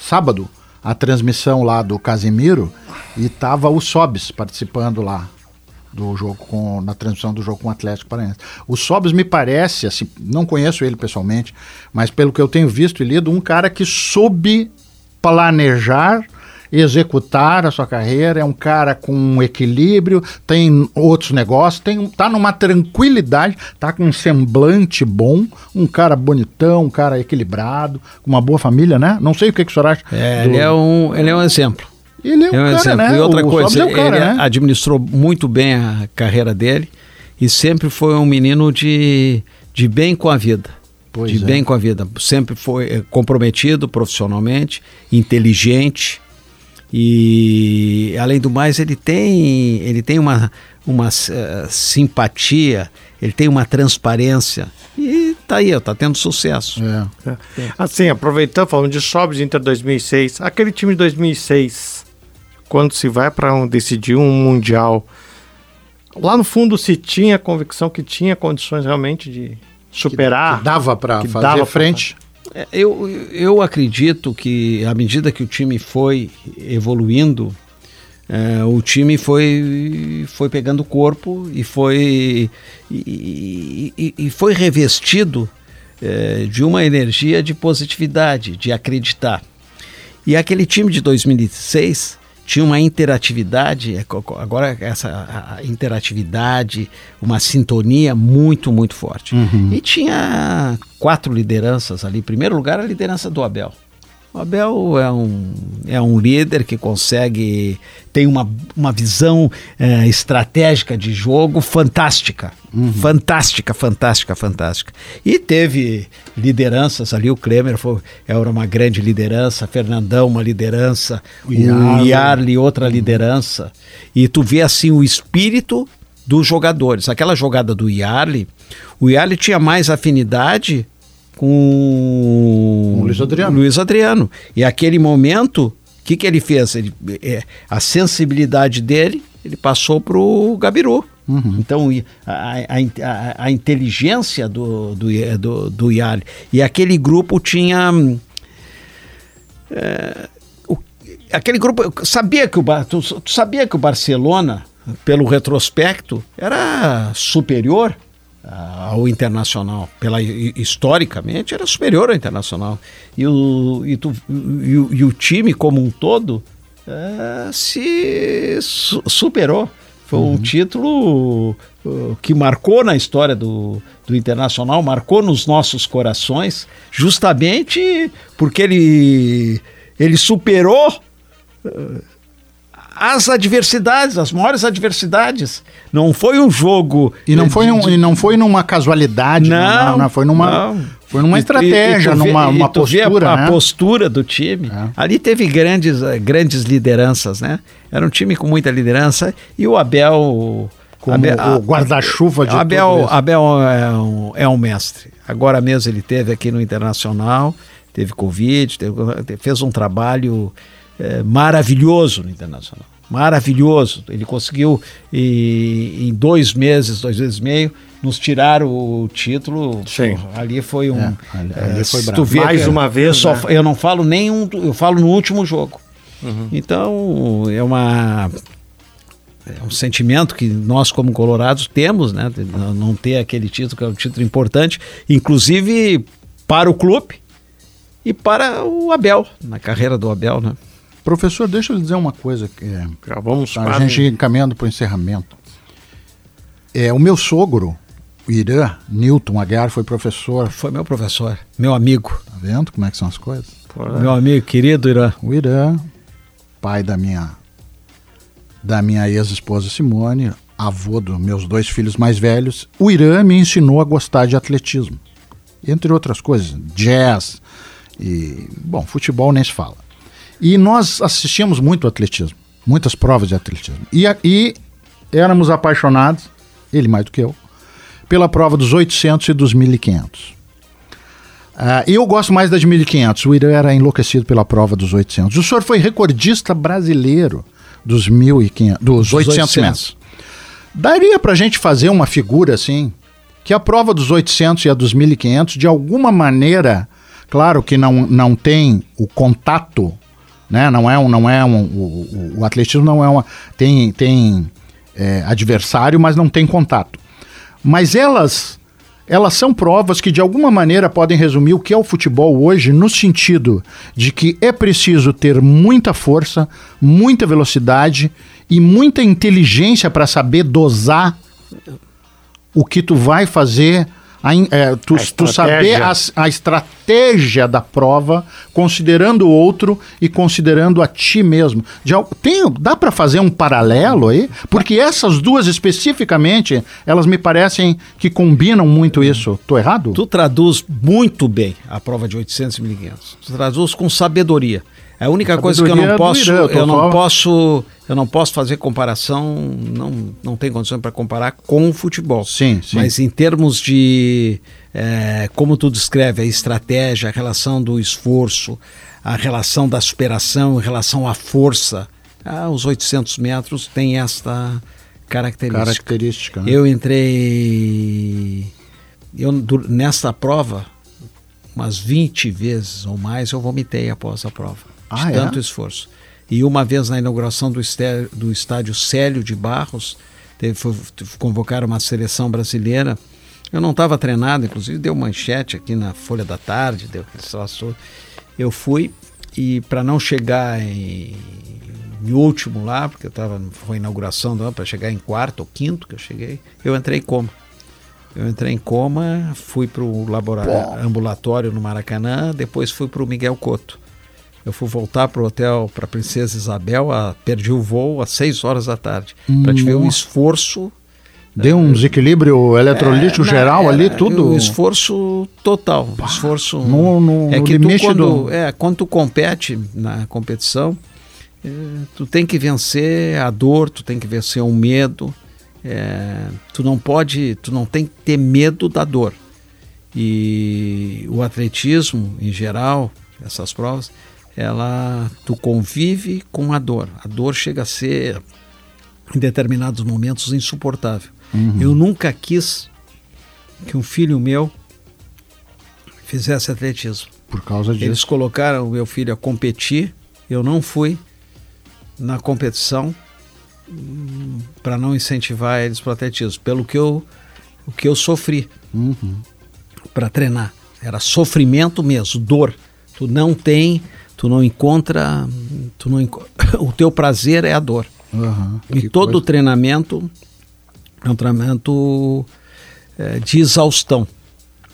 sábado, a transmissão lá do Casimiro e tava o Sobis participando lá do jogo com na transmissão do jogo com o Atlético Paranaense. O Sobis me parece, assim, não conheço ele pessoalmente, mas pelo que eu tenho visto e lido, um cara que soube planejar executar a sua carreira, é um cara com um equilíbrio, tem outros negócios, tem, tá numa tranquilidade, tá com um semblante bom, um cara bonitão, um cara equilibrado, com uma boa família, né? Não sei o que, que o senhor acha. É, do- ele, é um, ele é um exemplo. Ele é um É um cara, exemplo. né? E outra O coisa, é o cara, ele né? administrou muito bem a carreira dele e sempre foi um menino de, de bem com a vida. Pois de é. bem com a vida. Sempre foi eh, comprometido profissionalmente, inteligente e além do mais ele tem ele tem uma uma eh, simpatia, ele tem uma transparência e tá aí, tá tendo sucesso. É. Assim, aproveitando, falando de Sobres Inter 2006, aquele time de 2006, quando se vai para um, decidir um Mundial, lá no fundo se tinha a convicção que tinha condições realmente de superar. Que dava para que fazer dava pra frente. É, Eu, eu acredito que à medida que o time foi evoluindo, é, o time foi, foi pegando corpo e foi, e, e- e foi revestido é, de uma energia de positividade, de acreditar. E aquele time de 2006 tinha uma interatividade, é, agora essa interatividade, uma sintonia muito, muito forte. E tinha quatro lideranças ali. Em primeiro lugar, a liderança do Abel. O Abel é um, é um líder que consegue, tem uma, uma visão eh, estratégica de jogo fantástica. Fantástica, fantástica, fantástica. E teve lideranças ali, o Klemer foi, era uma grande liderança, Fernandão uma liderança, o. Yarley outra liderança. E tu vê assim o espírito dos jogadores. Aquela jogada do Yarley, o Yarley tinha mais afinidade com Luiz Adriano. Luiz Adriano. E aquele momento, o que, que ele fez? Ele, é, a sensibilidade dele, ele passou para o Gabiru. Então, e a, a, a, inteligência do, do, do, do Yali. E aquele grupo tinha. hum, é, o- aquele grupo. Sabia que o, tu, tu sabia que o Barcelona, pelo retrospecto, era superior ao Internacional. Pela, hi- historicamente, era superior ao Internacional. E o, e tu- e o, e o time como um todo eh, se su- superou. Foi um título uh, que marcou na história do, do Internacional, marcou nos nossos corações, justamente porque ele, ele superou uh, as adversidades, as maiores adversidades. Não foi um jogo. E não eh, foi, de- um, de- e não foi numa casualidade, não, não, não, foi numa, não. foi numa estratégia, e- e numa uma a- postura, a, né? postura do time. É. Ali teve grandes, eh, grandes lideranças, né? Era um time com muita liderança e o Abel. Como Abel- o guarda-chuva de Abel. Abel é um, é um mestre. Agora mesmo ele teve aqui no Internacional, teve Covid, teve- fez um trabalho eh, maravilhoso no Internacional. Maravilhoso. Ele conseguiu, e- em dois meses, dois meses e meio, nos tirar o título. Sim. Ali foi um. É, ali- ali eh, foi tu vê Mais que uma vez, Eu, só, né? eu não falo nenhum, eu falo no último jogo. Uhum. Então, é uma é um sentimento que nós, como colorados, temos, né? de não- Não ter aquele título, que é um título importante, inclusive para o clube e para o Abel, na carreira do Abel, né? Professor, deixa eu lhe dizer uma coisa. Que é, Já vamos a quase- gente encaminhando para o encerramento. É, o meu sogro, o Irã Newton Aguiar, foi professor. Foi meu professor, meu amigo, Tá vendo como é que são as coisas? meu amigo querido Irã. O Irã, pai da minha da minha ex-esposa Simone, avô dos meus dois filhos mais velhos, o Irã me ensinou a gostar de atletismo. Entre outras coisas, jazz e, bom, futebol nem se fala. E nós assistíamos muito atletismo, muitas provas de atletismo. E, a- e éramos apaixonados, ele mais do que eu, pela prova dos 800 e dos 1500. Ah, eu gosto mais da de 1500. O Irã era enlouquecido pela prova dos 800. O senhor foi recordista brasileiro dos 1500, dos 800, 800. metros. Daria pra gente fazer uma figura assim, que a prova dos 800 e a dos 1500 de alguma maneira, claro que não, não tem o contato, né? Não é um, não é um, o, o- atletismo não é uma tem tem é, adversário, mas não tem contato. Mas elas elas são provas que de alguma maneira podem resumir o que é o futebol hoje no sentido de que é preciso ter muita força, muita velocidade e muita inteligência para saber dosar o que tu vai fazer a é, tu, A tu saber as- a, estratégia da prova, considerando o outro e considerando a ti mesmo. Al- tem, dá para fazer um paralelo aí? Porque essas duas especificamente, elas me parecem que combinam muito isso. Tô errado? Tu traduz muito bem a prova de 800 e 1500. Tu traduz com sabedoria. É a única coisa que eu não do posso, Irã, eu eu não posso, eu não posso fazer comparação, não, não tem condição para comparar com o futebol. Sim, sim. Mas em termos de é, como tu descreve a estratégia, a relação do esforço, a relação da superação, em relação à força, ah, os 800 metros tem esta característica. Característica. né? Eu entrei. Eu, nessa prova, umas 20 vezes ou mais, eu vomitei após a prova. Ah, de é? tanto esforço. E uma vez na inauguração do, esté- do estádio Célio de Barros, teve, foi, convocaram uma seleção brasileira. Eu não estava treinado, inclusive deu manchete aqui na Folha da Tarde, deu aquele. Eu fui e para não chegar em, em último lá, porque eu tava, foi a inauguração do para chegar em quarto ou quinto que eu cheguei, eu entrei em coma. Eu entrei em coma, fui para o ambulatório no Maracanã, depois fui para o Miguel Couto. Eu fui voltar para o hotel para Princesa Isabel, a, perdi o voo às 6 horas da tarde. Para te ver o esforço. Deu um desequilíbrio eletrolítico É, geral ali, era tudo. O esforço total. o esforço. no- no- é no que limite tu, quando, do- é, quando tu compete na competição, eh, tu tem que vencer a dor, tu tem que vencer o medo. é, tu não pode, tu não tem que ter medo da dor. E o atletismo, em geral, essas provas, ela tu convive com a dor. A dor chega a ser em determinados momentos insuportável. Eu nunca quis que um filho meu fizesse atletismo. Por causa disso. Eles colocaram o meu filho a competir, eu não fui na competição para não incentivar eles para o atletismo, pelo que eu o que eu sofri Uhum. para treinar. Era sofrimento mesmo, dor. Tu não tem, tu não encontra, tu não enco- o teu prazer é a dor. Aham. E todo coisa. treinamento é um treinamento é, de exaustão.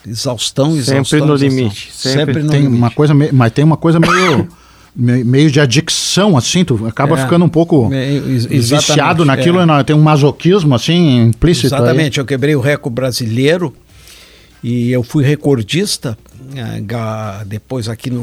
Exaustão, Sempre exaustão. no exaustão. limite, Sempre, sempre no tem limite. uma coisa, me- mas tem uma coisa meio me- meio de adicção assim, tu acaba É, ficando um pouco meio- ex- viciado exatamente, naquilo, é. tem um masoquismo assim implícito aí. Exatamente, eu quebrei o recorde brasileiro e eu fui recordista depois aqui no,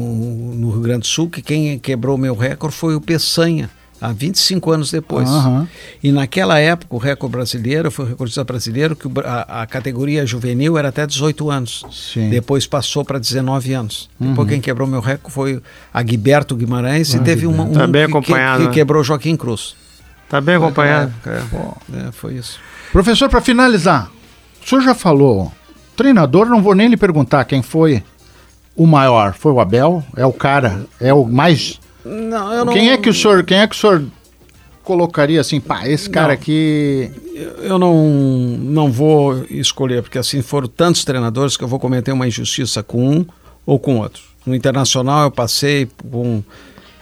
no Rio Grande do Sul, que quem quebrou meu recorde foi o Peçanha, há 25 anos depois. Aham. E naquela época, o recorde brasileiro, foi o recordista brasileiro, que a, a categoria juvenil era até 18 anos. Sim. Depois passou para 19 anos. Uhum. Depois quem quebrou meu recorde foi Aguiberto Guimarães e Ah, teve uma, um Tá bem que- que- acompanhado, que, né? quebrou Joaquim Cruz. Tá bem acompanhado. É, é, foi isso. Professor, para finalizar, o senhor já falou, treinador, não vou nem lhe perguntar quem foi o maior. Foi o Abel? É o cara? É o mais. Não, eu não, Quem é que o senhor, quem é que o senhor colocaria assim, pá, esse cara Não. aqui. Eu não, não vou escolher, porque assim foram tantos treinadores que eu vou cometer uma injustiça com um ou com outro. No Internacional eu passei com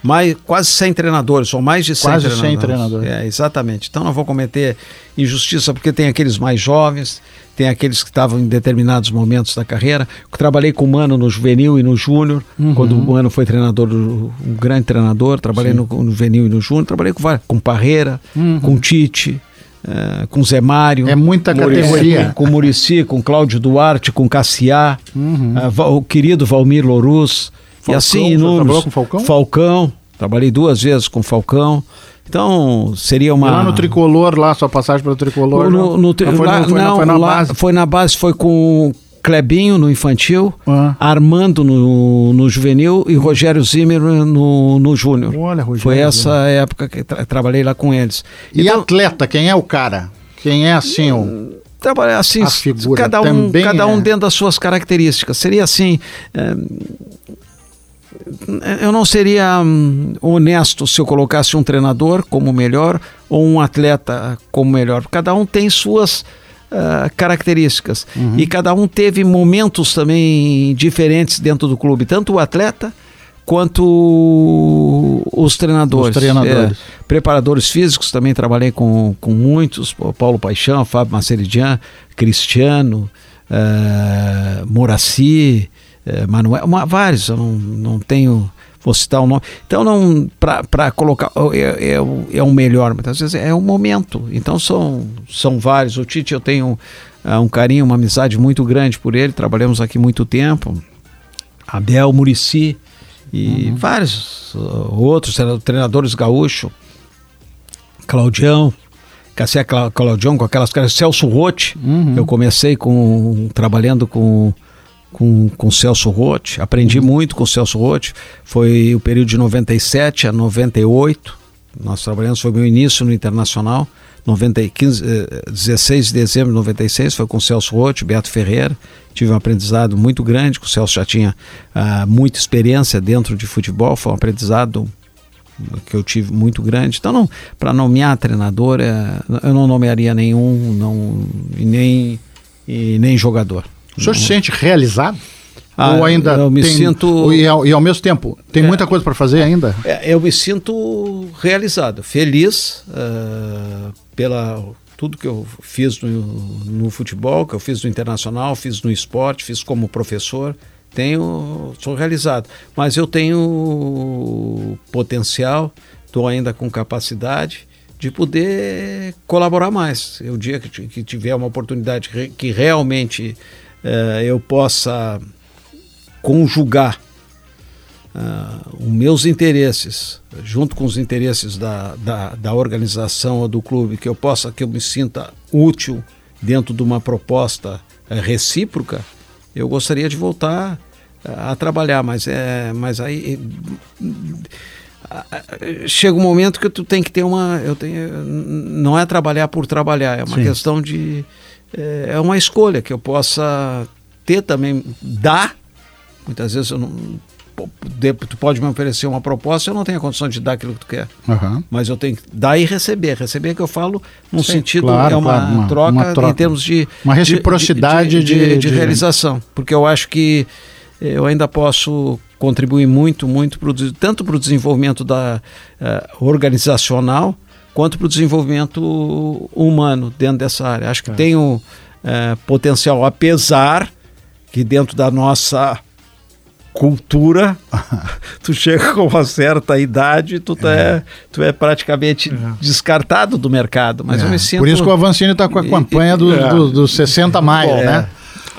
mais, quase 100 treinadores, ou mais de 100 Quase 100 treinadores. treinadores. É, exatamente. Então não vou cometer injustiça, porque tem aqueles mais jovens, tem aqueles que estavam em determinados momentos da carreira. Trabalhei com o Mano no juvenil e no júnior, Uhum. quando o Mano foi treinador, do- um grande treinador, trabalhei no, no juvenil e no júnior, trabalhei com com Parreira, com Tite, eh, com Zé Mário. Uhum. É muita Muricy, categoria. Com Murici, com Cláudio Duarte, com Cassiá, ah, Va- o querido Valmir Loruz. e Uhum. Assim, inúmeros. trabalhou com Falcão? Falcão, trabalhei duas vezes com Falcão. Então, seria uma. Lá no tricolor, lá, sua passagem pelo tricolor. No- no tri- não, foi, lá- foi na- não, foi na lá- base. foi na base, foi com o Clebinho no infantil, Ah. Armando no, no juvenil e Rogério Zimmer no, no júnior. Olha, Rogério Foi essa época que tra- trabalhei lá com eles. E Então, atleta, quem é o cara? Quem é assim o. trabalhar assim, cada um, cada um é- dentro das suas características. Seria assim, eh, eu não seria hum, honesto se eu colocasse um treinador como melhor ou um atleta como melhor. Cada um tem suas ah, características Uhum. e cada um teve momentos também diferentes dentro do clube, tanto o atleta quanto os treinadores. Os treinadores. É, preparadores físicos também trabalhei com, com muitos, Paulo Paixão, Fábio Maceridian, Cristiano, uh, Moraci, uh, Manuel, uma, vários, eu não, não tenho vou citar o nome. Então, não para colocar, é, é, é o melhor, muitas vezes é o momento. Então, são, são vários. O Tite, eu tenho uh, um carinho, uma amizade muito grande por ele, trabalhamos aqui muito tempo. Abel Murici e uhum. vários uh, outros treinadores gaúchos. Claudião, Cassié Claudião com aquelas caras, Celso Rotti. Uhum. Eu comecei com trabalhando com com, com Celso Rotti, aprendi uhum. muito com Celso Rotti. Foi o período de 97 a 98. Nós trabalhamos, foi meu início no Internacional. 90, 15, 16 de dezembro de 96 foi com Celso Rotti, Beto Ferreira. Tive um aprendizado muito grande, o Celso já tinha uh, muita experiência dentro de futebol, foi um aprendizado que eu tive muito grande. Então, para nomear treinador, é, eu não nomearia nenhum, não, e nem, e nem jogador. O senhor se sente realizado? Ah, Ou ainda eu me tem, sinto e ao, e ao mesmo tempo tem é, muita coisa para fazer ainda? É, eu me sinto realizado, feliz uh, pela tudo que eu fiz no, no, futebol, que eu fiz no internacional, fiz no esporte, fiz como professor, tenho, sou realizado. Mas eu tenho potencial, estou ainda com capacidade de poder colaborar mais. O dia que, que tiver uma oportunidade que realmente uh, eu possa conjugar uh, os meus interesses junto com os interesses da, da, da, organização ou do clube, que eu possa, que eu me sinta útil dentro de uma proposta uh, recíproca, eu gostaria de voltar a trabalhar, mas é, mas aí chega um momento que tu tem que ter uma, eu tenho, não é trabalhar por trabalhar, é uma Sim. questão de é, é uma escolha que eu possa ter também, dar. Muitas vezes eu não, tu pode me oferecer uma proposta, eu não tenho a condição de dar aquilo que tu quer. Uhum. Mas eu tenho que dar e receber. Receber que eu falo num Sim, sentido, claro, é uma, claro, uma, troca uma, troca em termos de... Uma reciprocidade de, de, de, de, de realização. Porque eu acho que eu ainda posso contribuir muito, muito, pro, tanto para o desenvolvimento da, uh, organizacional, quanto para o desenvolvimento humano dentro dessa área. Acho que é. tem o é, potencial, apesar que dentro da nossa cultura, tu chega com uma certa idade, tu é, é tu é praticamente é. descartado do mercado. Mas eu me sinto. Por isso que o Avancini está com a campanha dos do, do 60 mais, é. né?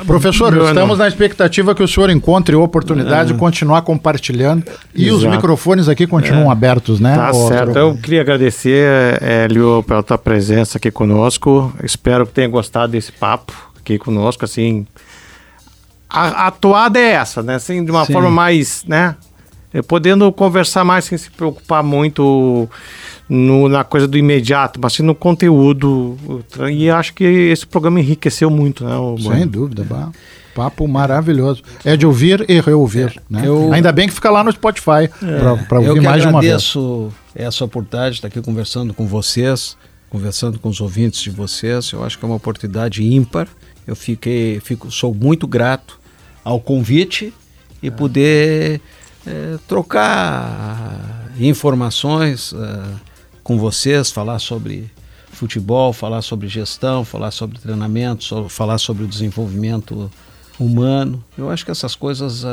Professor, estamos na expectativa que o senhor encontre oportunidade de continuar compartilhando e Exato. os microfones aqui continuam é. abertos, né? Tá certo. Eu queria agradecer, Hélio, pela tua presença aqui conosco. Espero que tenha gostado desse papo aqui conosco, assim. A, a toada é essa, né? Assim, de uma Sim. forma mais, né? Podendo conversar mais sem se preocupar muito no, na coisa do imediato, mas sim no conteúdo. E acho que esse programa enriqueceu muito, né? Sem dúvida, é. papo maravilhoso. É de ouvir e reouvir. É, né? eu, Ainda bem que fica lá no Spotify é, para ouvir mais de uma vez. Eu agradeço essa oportunidade de estar aqui conversando com vocês, conversando com os ouvintes de vocês. Eu acho que é uma oportunidade ímpar. Eu fiquei, fico, sou muito grato ao convite e poder é, trocar informações. Com vocês, falar sobre futebol, falar sobre gestão, falar sobre treinamento, so, falar sobre o desenvolvimento humano. Eu acho que essas coisas uh,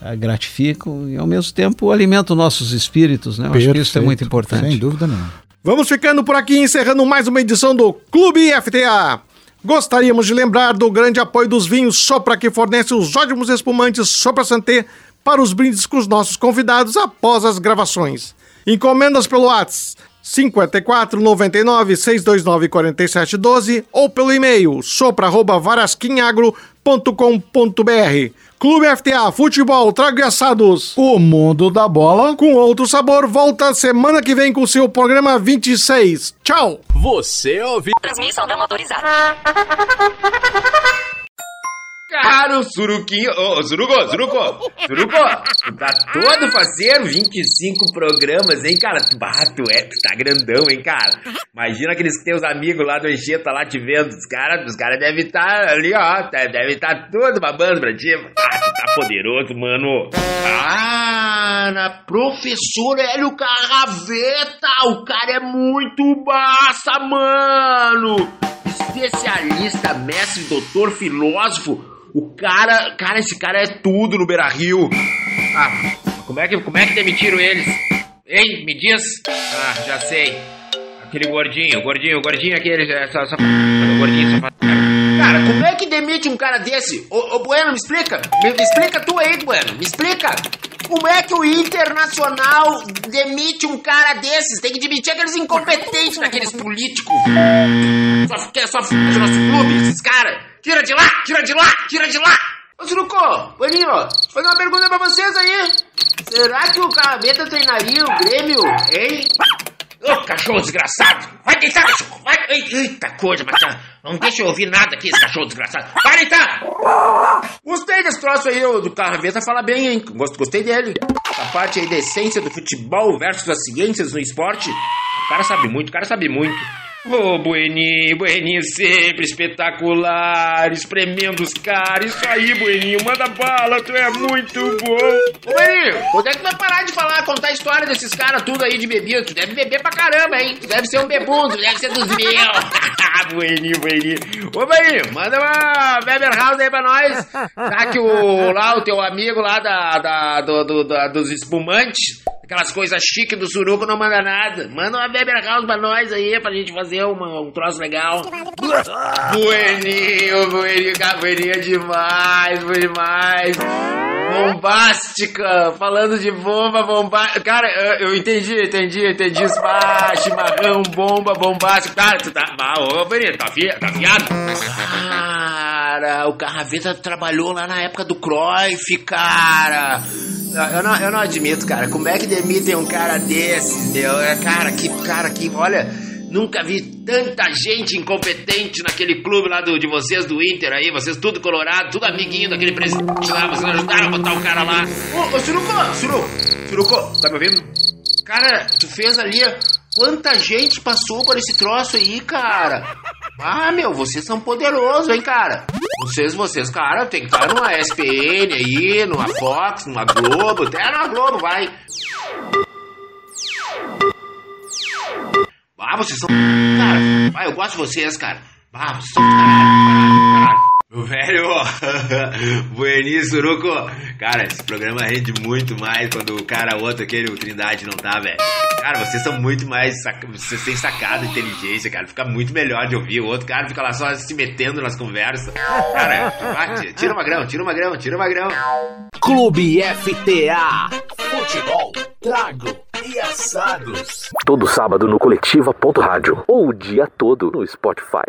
uh, gratificam e ao mesmo tempo alimentam nossos espíritos, né? Eu Perfeito. acho que isso é muito importante. Sem dúvida nenhuma. Vamos ficando por aqui, encerrando mais uma edição do Clube FTA. Gostaríamos de lembrar do grande apoio dos vinhos Sopra que fornece os ótimos espumantes Sopra Santé para os brindes com os nossos convidados após as gravações. Encomendas pelo WhatsApp 54 99 629 47 12 ou pelo e-mail sopra@varasquinagro.com.br. Clube FTA Futebol Trago e Assados. O mundo da bola com outro sabor volta semana que vem com seu programa 26. Tchau. Você ouviu? Transmissão não autorizada. Caro Suruquinho. Ô, oh, Suruco, Suruco, Suruco, tu tá todo faceiro, 25 programas, hein, cara? Tu, bah, tu, é, tu tá grandão, hein, cara? Imagina aqueles teus amigos lá do Encheta lá te vendo. Os caras os cara devem estar tá ali, ó. Devem estar tá todo babando pra ti. Ah, tu tá poderoso, mano. Ah, na professora Hélio Carraveta. O cara é muito massa, mano. especialista, mestre, doutor, filósofo. O cara, cara, esse cara é tudo no Beira Rio. Ah, como é que, como é que demitiram eles? Ei, me diz. Ah, já sei. Aquele gordinho, gordinho, gordinho, aquele. Só, só, gordinho, só. Cara, como é que demite um cara desse? Ô, ô Bueno, me explica. Me, me explica tu aí, Bueno. Me explica. Como é que o Internacional demite um cara desses? Tem que demitir aqueles incompetentes daqueles políticos. Só só nosso clube, esses caras. Tira de lá, tira de lá, tira de lá. Ô, Suruco, Boninho, vou fazer uma pergunta pra vocês aí. Será que o Carabeta treinaria o Grêmio, hein? Ô, cachorro desgraçado! Vai deitar, cachorro! Vai! Eita coisa, mas não deixa eu ouvir nada aqui, esse cachorro desgraçado! Vai deitar! Gostei desse troço aí, do Carraveta fala bem, hein? Gostei dele. Essa parte aí da essência do futebol versus as ciências no esporte. O cara sabe muito, o cara sabe muito. Ô, oh, Bueninho, Bueninho sempre espetacular, espremendo os caras. Isso aí, Bueninho, manda bala, tu é muito bom. Ô, Bueninho, quando é que tu vai parar de falar, contar a história desses caras tudo aí de bebida? Tu deve beber pra caramba, hein? Tu deve ser um bebundo, deve ser dos meus. bueninho, Bueninho. Ô, Bueninho, manda uma Weber House aí pra nós. Já que o, lá, o teu amigo lá da, da, do, do, da dos espumantes aquelas coisas chiques do suruco não manda nada. Manda uma Weber House pra nós aí, pra gente fazer uma, um troço legal. Bueninho, bueninho, bueninho demais, foi demais. Bombástica, falando de bomba, bombástica. Cara, eu, eu entendi, entendi, entendi. Spa, chimarrão, bomba, bombástica. Cara, tu tá. Ah, ô, Bueninho, tá, fi, tá fiado? Cara, o Carraveta trabalhou lá na época do Cruyff, cara. Eu não, eu não admito, cara. Como é que demitem um cara desse, meu? Cara, que cara que. Olha. Nunca vi tanta gente incompetente naquele clube lá do, de vocês, do Inter aí, vocês tudo colorado, tudo amiguinho daquele presidente lá, vocês ajudaram a botar o cara lá. Ô, ô Suruco, Suruco, Suruco, tá me ouvindo? Cara, tu fez ali, quanta gente passou por esse troço aí, cara. Ah, meu, vocês são poderosos, hein, cara. Vocês, vocês, cara, tem que estar numa SPN aí, numa Fox, numa Globo, até numa Globo, vai. Ah, vocês são. Cara, ah, eu gosto de vocês, cara. Ah, vocês são caralho, caralho. Meu velho, Bueni Suruco. Cara, esse programa rende muito mais quando o cara outro, aquele, o Trindade, não tá, velho. Cara, vocês são muito mais. Sac... Vocês têm sacada, inteligência, cara. Fica muito melhor de ouvir. O outro cara fica lá só se metendo nas conversas. Cara, tira uma grão, tira uma grão, tira uma grão. Clube FTA. Futebol, trago e assados. Todo sábado no Coletiva.rádio. Ou o dia todo no Spotify.